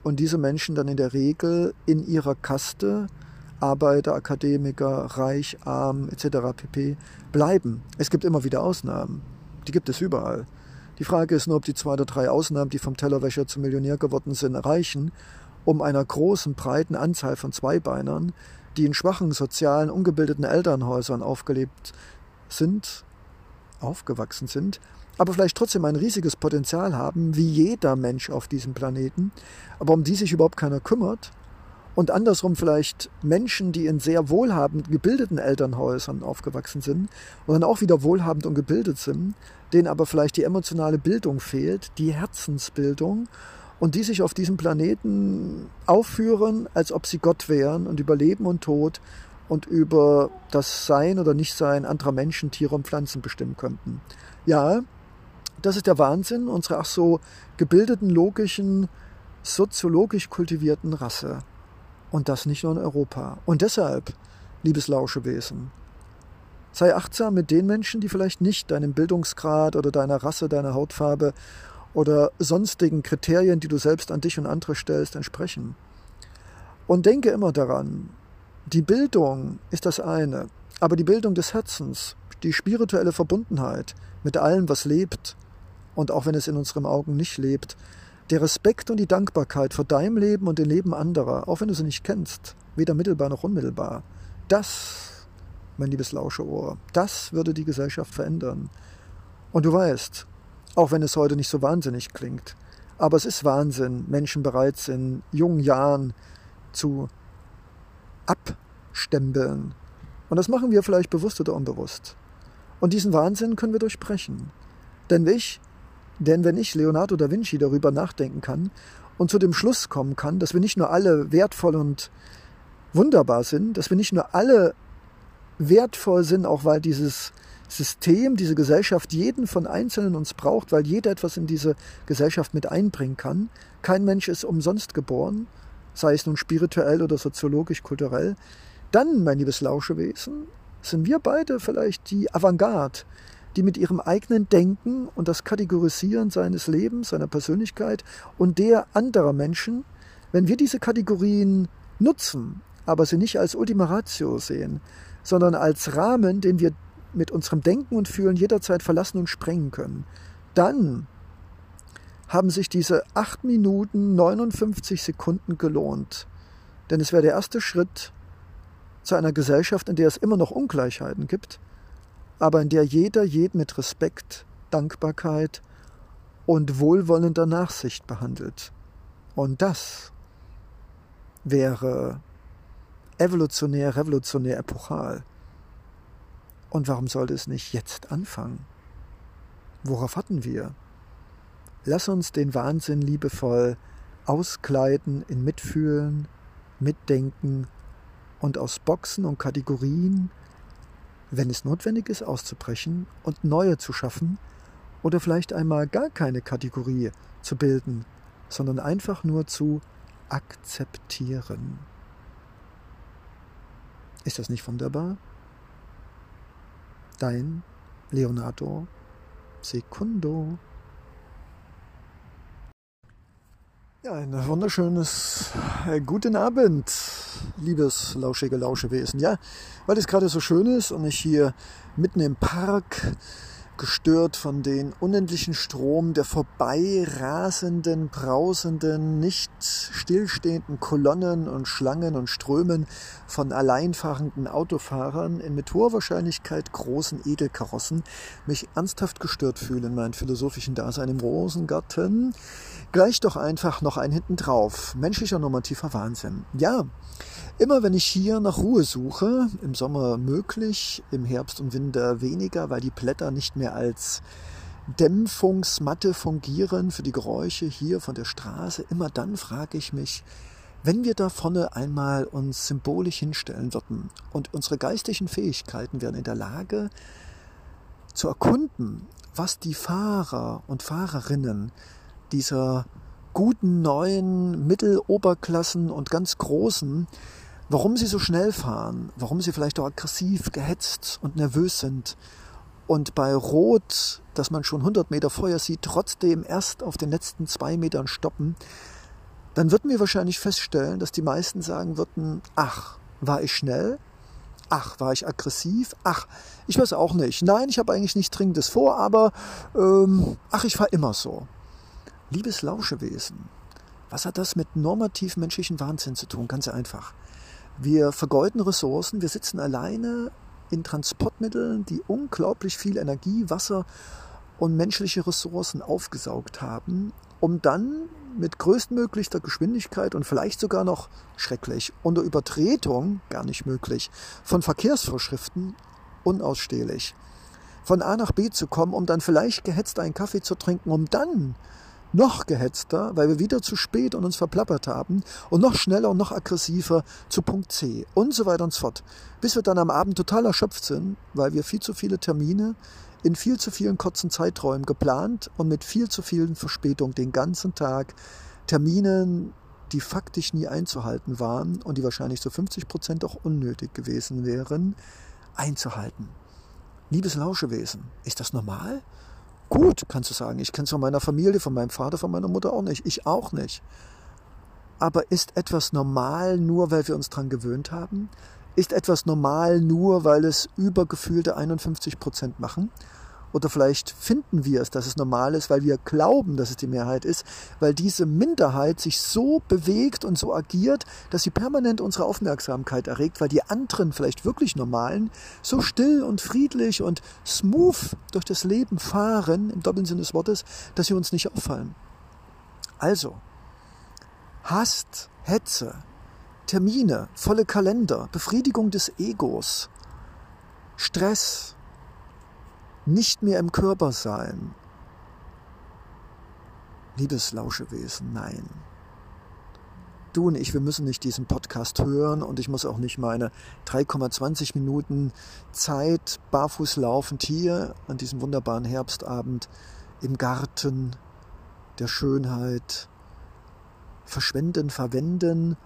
und diese Menschen dann in der Regel in ihrer Kaste, Arbeiter, Akademiker, reich, arm etc. pp. bleiben. Es gibt immer wieder Ausnahmen. Die gibt es überall. Die Frage ist nur, ob die zwei oder drei Ausnahmen, die vom Tellerwäscher zum Millionär geworden sind, reichen, um einer großen, breiten Anzahl von Zweibeinern, die in schwachen, sozialen, ungebildeten Elternhäusern aufgelebt sind, aufgewachsen sind, aber vielleicht trotzdem ein riesiges Potenzial haben, wie jeder Mensch auf diesem Planeten, aber um die sich überhaupt keiner kümmert. Und andersrum vielleicht Menschen, die in sehr wohlhabend gebildeten Elternhäusern aufgewachsen sind und dann auch wieder wohlhabend und gebildet sind, denen aber vielleicht die emotionale Bildung fehlt, die Herzensbildung und die sich auf diesem Planeten aufführen, als ob sie Gott wären und über Leben und Tod und über das Sein oder Nichtsein anderer Menschen, Tiere und Pflanzen bestimmen könnten. Ja, das ist der Wahnsinn unserer ach so gebildeten, logischen, soziologisch kultivierten Rasse. Und das nicht nur in Europa. Und deshalb, liebes Lauschewesen, sei achtsam mit den Menschen, die vielleicht nicht deinem Bildungsgrad oder deiner Rasse, deiner Hautfarbe oder sonstigen Kriterien, die du selbst an dich und andere stellst, entsprechen. Und denke immer daran, die Bildung ist das eine, aber die Bildung des Herzens, die spirituelle Verbundenheit mit allem, was lebt, und auch wenn es in unseren Augen nicht lebt, der Respekt und die Dankbarkeit vor deinem Leben und dem Leben anderer, auch wenn du sie nicht kennst, weder mittelbar noch unmittelbar, das, mein liebes Lauscheohr, das würde die Gesellschaft verändern. Und du weißt, auch wenn es heute nicht so wahnsinnig klingt, aber es ist Wahnsinn, Menschen bereit sind, jungen Jahren zu abstempeln. Und das machen wir vielleicht bewusst oder unbewusst. Und diesen Wahnsinn können wir durchbrechen. Denn ich denn wenn ich, Leonardo da Vinci, darüber nachdenken kann und zu dem Schluss kommen kann, dass wir nicht nur alle wertvoll und wunderbar sind, dass wir nicht nur alle wertvoll sind, auch weil dieses System, diese Gesellschaft jeden von Einzelnen uns braucht, weil jeder etwas in diese Gesellschaft mit einbringen kann. Kein Mensch ist umsonst geboren, sei es nun spirituell oder soziologisch, kulturell. Dann, mein liebes Lauschewesen, sind wir beide vielleicht die Avantgarde, die mit ihrem eigenen Denken und das Kategorisieren seines Lebens, seiner Persönlichkeit und der anderer Menschen, wenn wir diese Kategorien nutzen, aber sie nicht als Ultima Ratio sehen, sondern als Rahmen, den wir mit unserem Denken und Fühlen jederzeit verlassen und sprengen können, dann haben sich diese 8 Minuten 59 Sekunden gelohnt. Denn es wäre der erste Schritt zu einer Gesellschaft, in der es immer noch Ungleichheiten gibt, aber in der jeder jeden mit Respekt, Dankbarkeit und wohlwollender Nachsicht behandelt. Und das wäre evolutionär, revolutionär, epochal. Und warum sollte es nicht jetzt anfangen? Worauf hatten wir? Lass uns den Wahnsinn liebevoll auskleiden in Mitfühlen, Mitdenken und aus Boxen und Kategorien wenn es notwendig ist, auszubrechen und neue zu schaffen oder vielleicht einmal gar keine Kategorie zu bilden, sondern einfach nur zu akzeptieren. Ist das nicht wunderbar? Dein Leonardo Secundo. Ja, ein wunderschönes äh, guten Abend, liebes lauschige Lauschewesen. Ja, weil es gerade so schön ist und ich hier mitten im Park gestört von den unendlichen Strom der vorbeirasenden, brausenden, nicht stillstehenden Kolonnen und Schlangen und Strömen von alleinfahrenden Autofahrern in mit hoher Wahrscheinlichkeit großen Edelkarossen mich ernsthaft gestört fühle in meinem philosophischen Dasein im Rosengarten. Gleich doch einfach noch ein hinten drauf. Menschlicher normativer Wahnsinn. Ja, Immer wenn ich hier nach Ruhe suche, im Sommer möglich, im Herbst und Winter weniger, weil die Blätter nicht mehr als Dämpfungsmatte fungieren für die Geräusche hier von der Straße, immer dann frage ich mich, wenn wir da vorne einmal uns symbolisch hinstellen würden und unsere geistigen Fähigkeiten wären in der Lage zu erkunden, was die Fahrer und Fahrerinnen dieser guten neuen Mitteloberklassen und ganz großen warum sie so schnell fahren, warum sie vielleicht auch aggressiv, gehetzt und nervös sind und bei Rot, dass man schon 100 Meter Feuer sieht, trotzdem erst auf den letzten zwei Metern stoppen, dann würden wir wahrscheinlich feststellen, dass die meisten sagen würden, ach, war ich schnell? Ach, war ich aggressiv? Ach, ich weiß auch nicht. Nein, ich habe eigentlich nichts Dringendes vor, aber ähm, ach, ich fahre immer so. Liebes Lauschewesen, was hat das mit normativ menschlichen Wahnsinn zu tun? Ganz einfach. Wir vergeuden Ressourcen, wir sitzen alleine in Transportmitteln, die unglaublich viel Energie, Wasser und menschliche Ressourcen aufgesaugt haben, um dann mit größtmöglichster Geschwindigkeit und vielleicht sogar noch schrecklich unter Übertretung, gar nicht möglich, von Verkehrsvorschriften unausstehlich, von A nach B zu kommen, um dann vielleicht gehetzt einen Kaffee zu trinken, um dann noch gehetzter, weil wir wieder zu spät und uns verplappert haben und noch schneller und noch aggressiver zu Punkt C und so weiter und so fort. Bis wir dann am Abend total erschöpft sind, weil wir viel zu viele Termine in viel zu vielen kurzen Zeiträumen geplant und mit viel zu vielen Verspätungen den ganzen Tag Terminen, die faktisch nie einzuhalten waren und die wahrscheinlich zu 50 Prozent auch unnötig gewesen wären, einzuhalten. Liebes Lauschewesen, ist das normal? Gut, kannst du sagen. Ich kenne es von meiner Familie, von meinem Vater, von meiner Mutter auch nicht. Ich auch nicht. Aber ist etwas normal nur, weil wir uns daran gewöhnt haben? Ist etwas normal nur, weil es übergefühlte 51 Prozent machen? Oder vielleicht finden wir es, dass es normal ist, weil wir glauben, dass es die Mehrheit ist, weil diese Minderheit sich so bewegt und so agiert, dass sie permanent unsere Aufmerksamkeit erregt, weil die anderen, vielleicht wirklich normalen, so still und friedlich und smooth durch das Leben fahren, im doppelten Sinne des Wortes, dass sie uns nicht auffallen. Also, Hast, Hetze, Termine, volle Kalender, Befriedigung des Egos, Stress, nicht mehr im Körper sein. Liebes Lauschewesen, nein. Du und ich, wir müssen nicht diesen Podcast hören und ich muss auch nicht meine 3,20 Minuten Zeit barfuß laufend hier an diesem wunderbaren Herbstabend im Garten der Schönheit verschwenden, verwenden,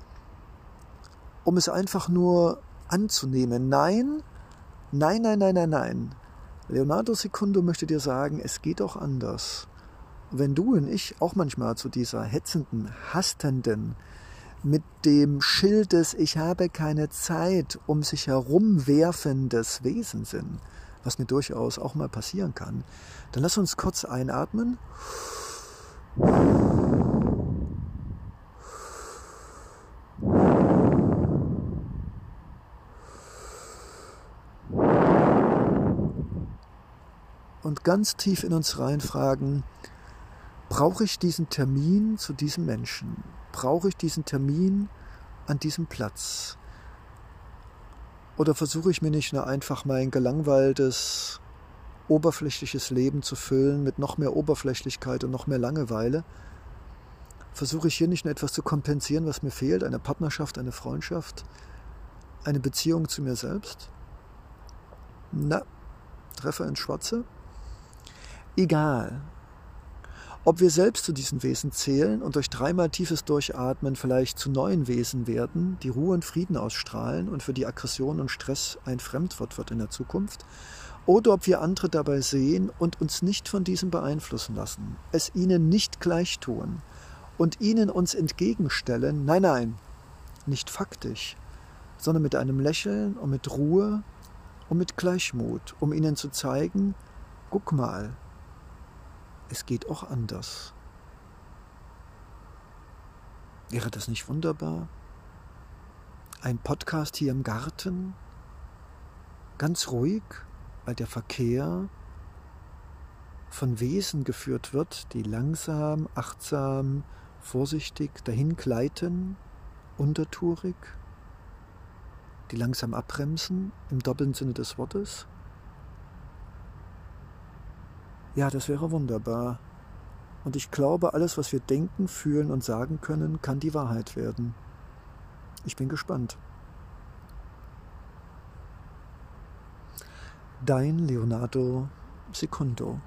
um es einfach nur anzunehmen. Nein, nein, nein, nein, nein, nein. Leonardo Secundo möchte dir sagen, es geht auch anders. Wenn du und ich auch manchmal zu dieser hetzenden, hastenden, mit dem Schild des Ich habe keine Zeit um sich herum werfendes Wesen sind, was mir durchaus auch mal passieren kann, dann lass uns kurz einatmen. Und ganz tief in uns reinfragen, brauche ich diesen Termin zu diesem Menschen? Brauche ich diesen Termin an diesem Platz? Oder versuche ich mir nicht nur einfach mein gelangweiltes, oberflächliches Leben zu füllen mit noch mehr Oberflächlichkeit und noch mehr Langeweile? Versuche ich hier nicht nur etwas zu kompensieren, was mir fehlt, eine Partnerschaft, eine Freundschaft, eine Beziehung zu mir selbst? Na, Treffer ins Schwarze? Egal. Ob wir selbst zu diesen Wesen zählen und durch dreimal tiefes Durchatmen vielleicht zu neuen Wesen werden, die Ruhe und Frieden ausstrahlen und für die Aggression und Stress ein Fremdwort wird in der Zukunft, oder ob wir andere dabei sehen und uns nicht von diesem beeinflussen lassen, es ihnen nicht gleich tun und ihnen uns entgegenstellen, nein, nein, nicht faktisch, sondern mit einem Lächeln und mit Ruhe und mit Gleichmut, um ihnen zu zeigen, guck mal, es geht auch anders. Wäre das nicht wunderbar? Ein Podcast hier im Garten, ganz ruhig, weil der Verkehr von Wesen geführt wird, die langsam, achtsam, vorsichtig dahin gleiten, untertourig, die langsam abbremsen im doppelten Sinne des Wortes Ja, das wäre wunderbar. Und ich glaube, alles, was wir denken, fühlen und sagen können, kann die Wahrheit werden. Ich bin gespannt. Dein Leonardo Secundo.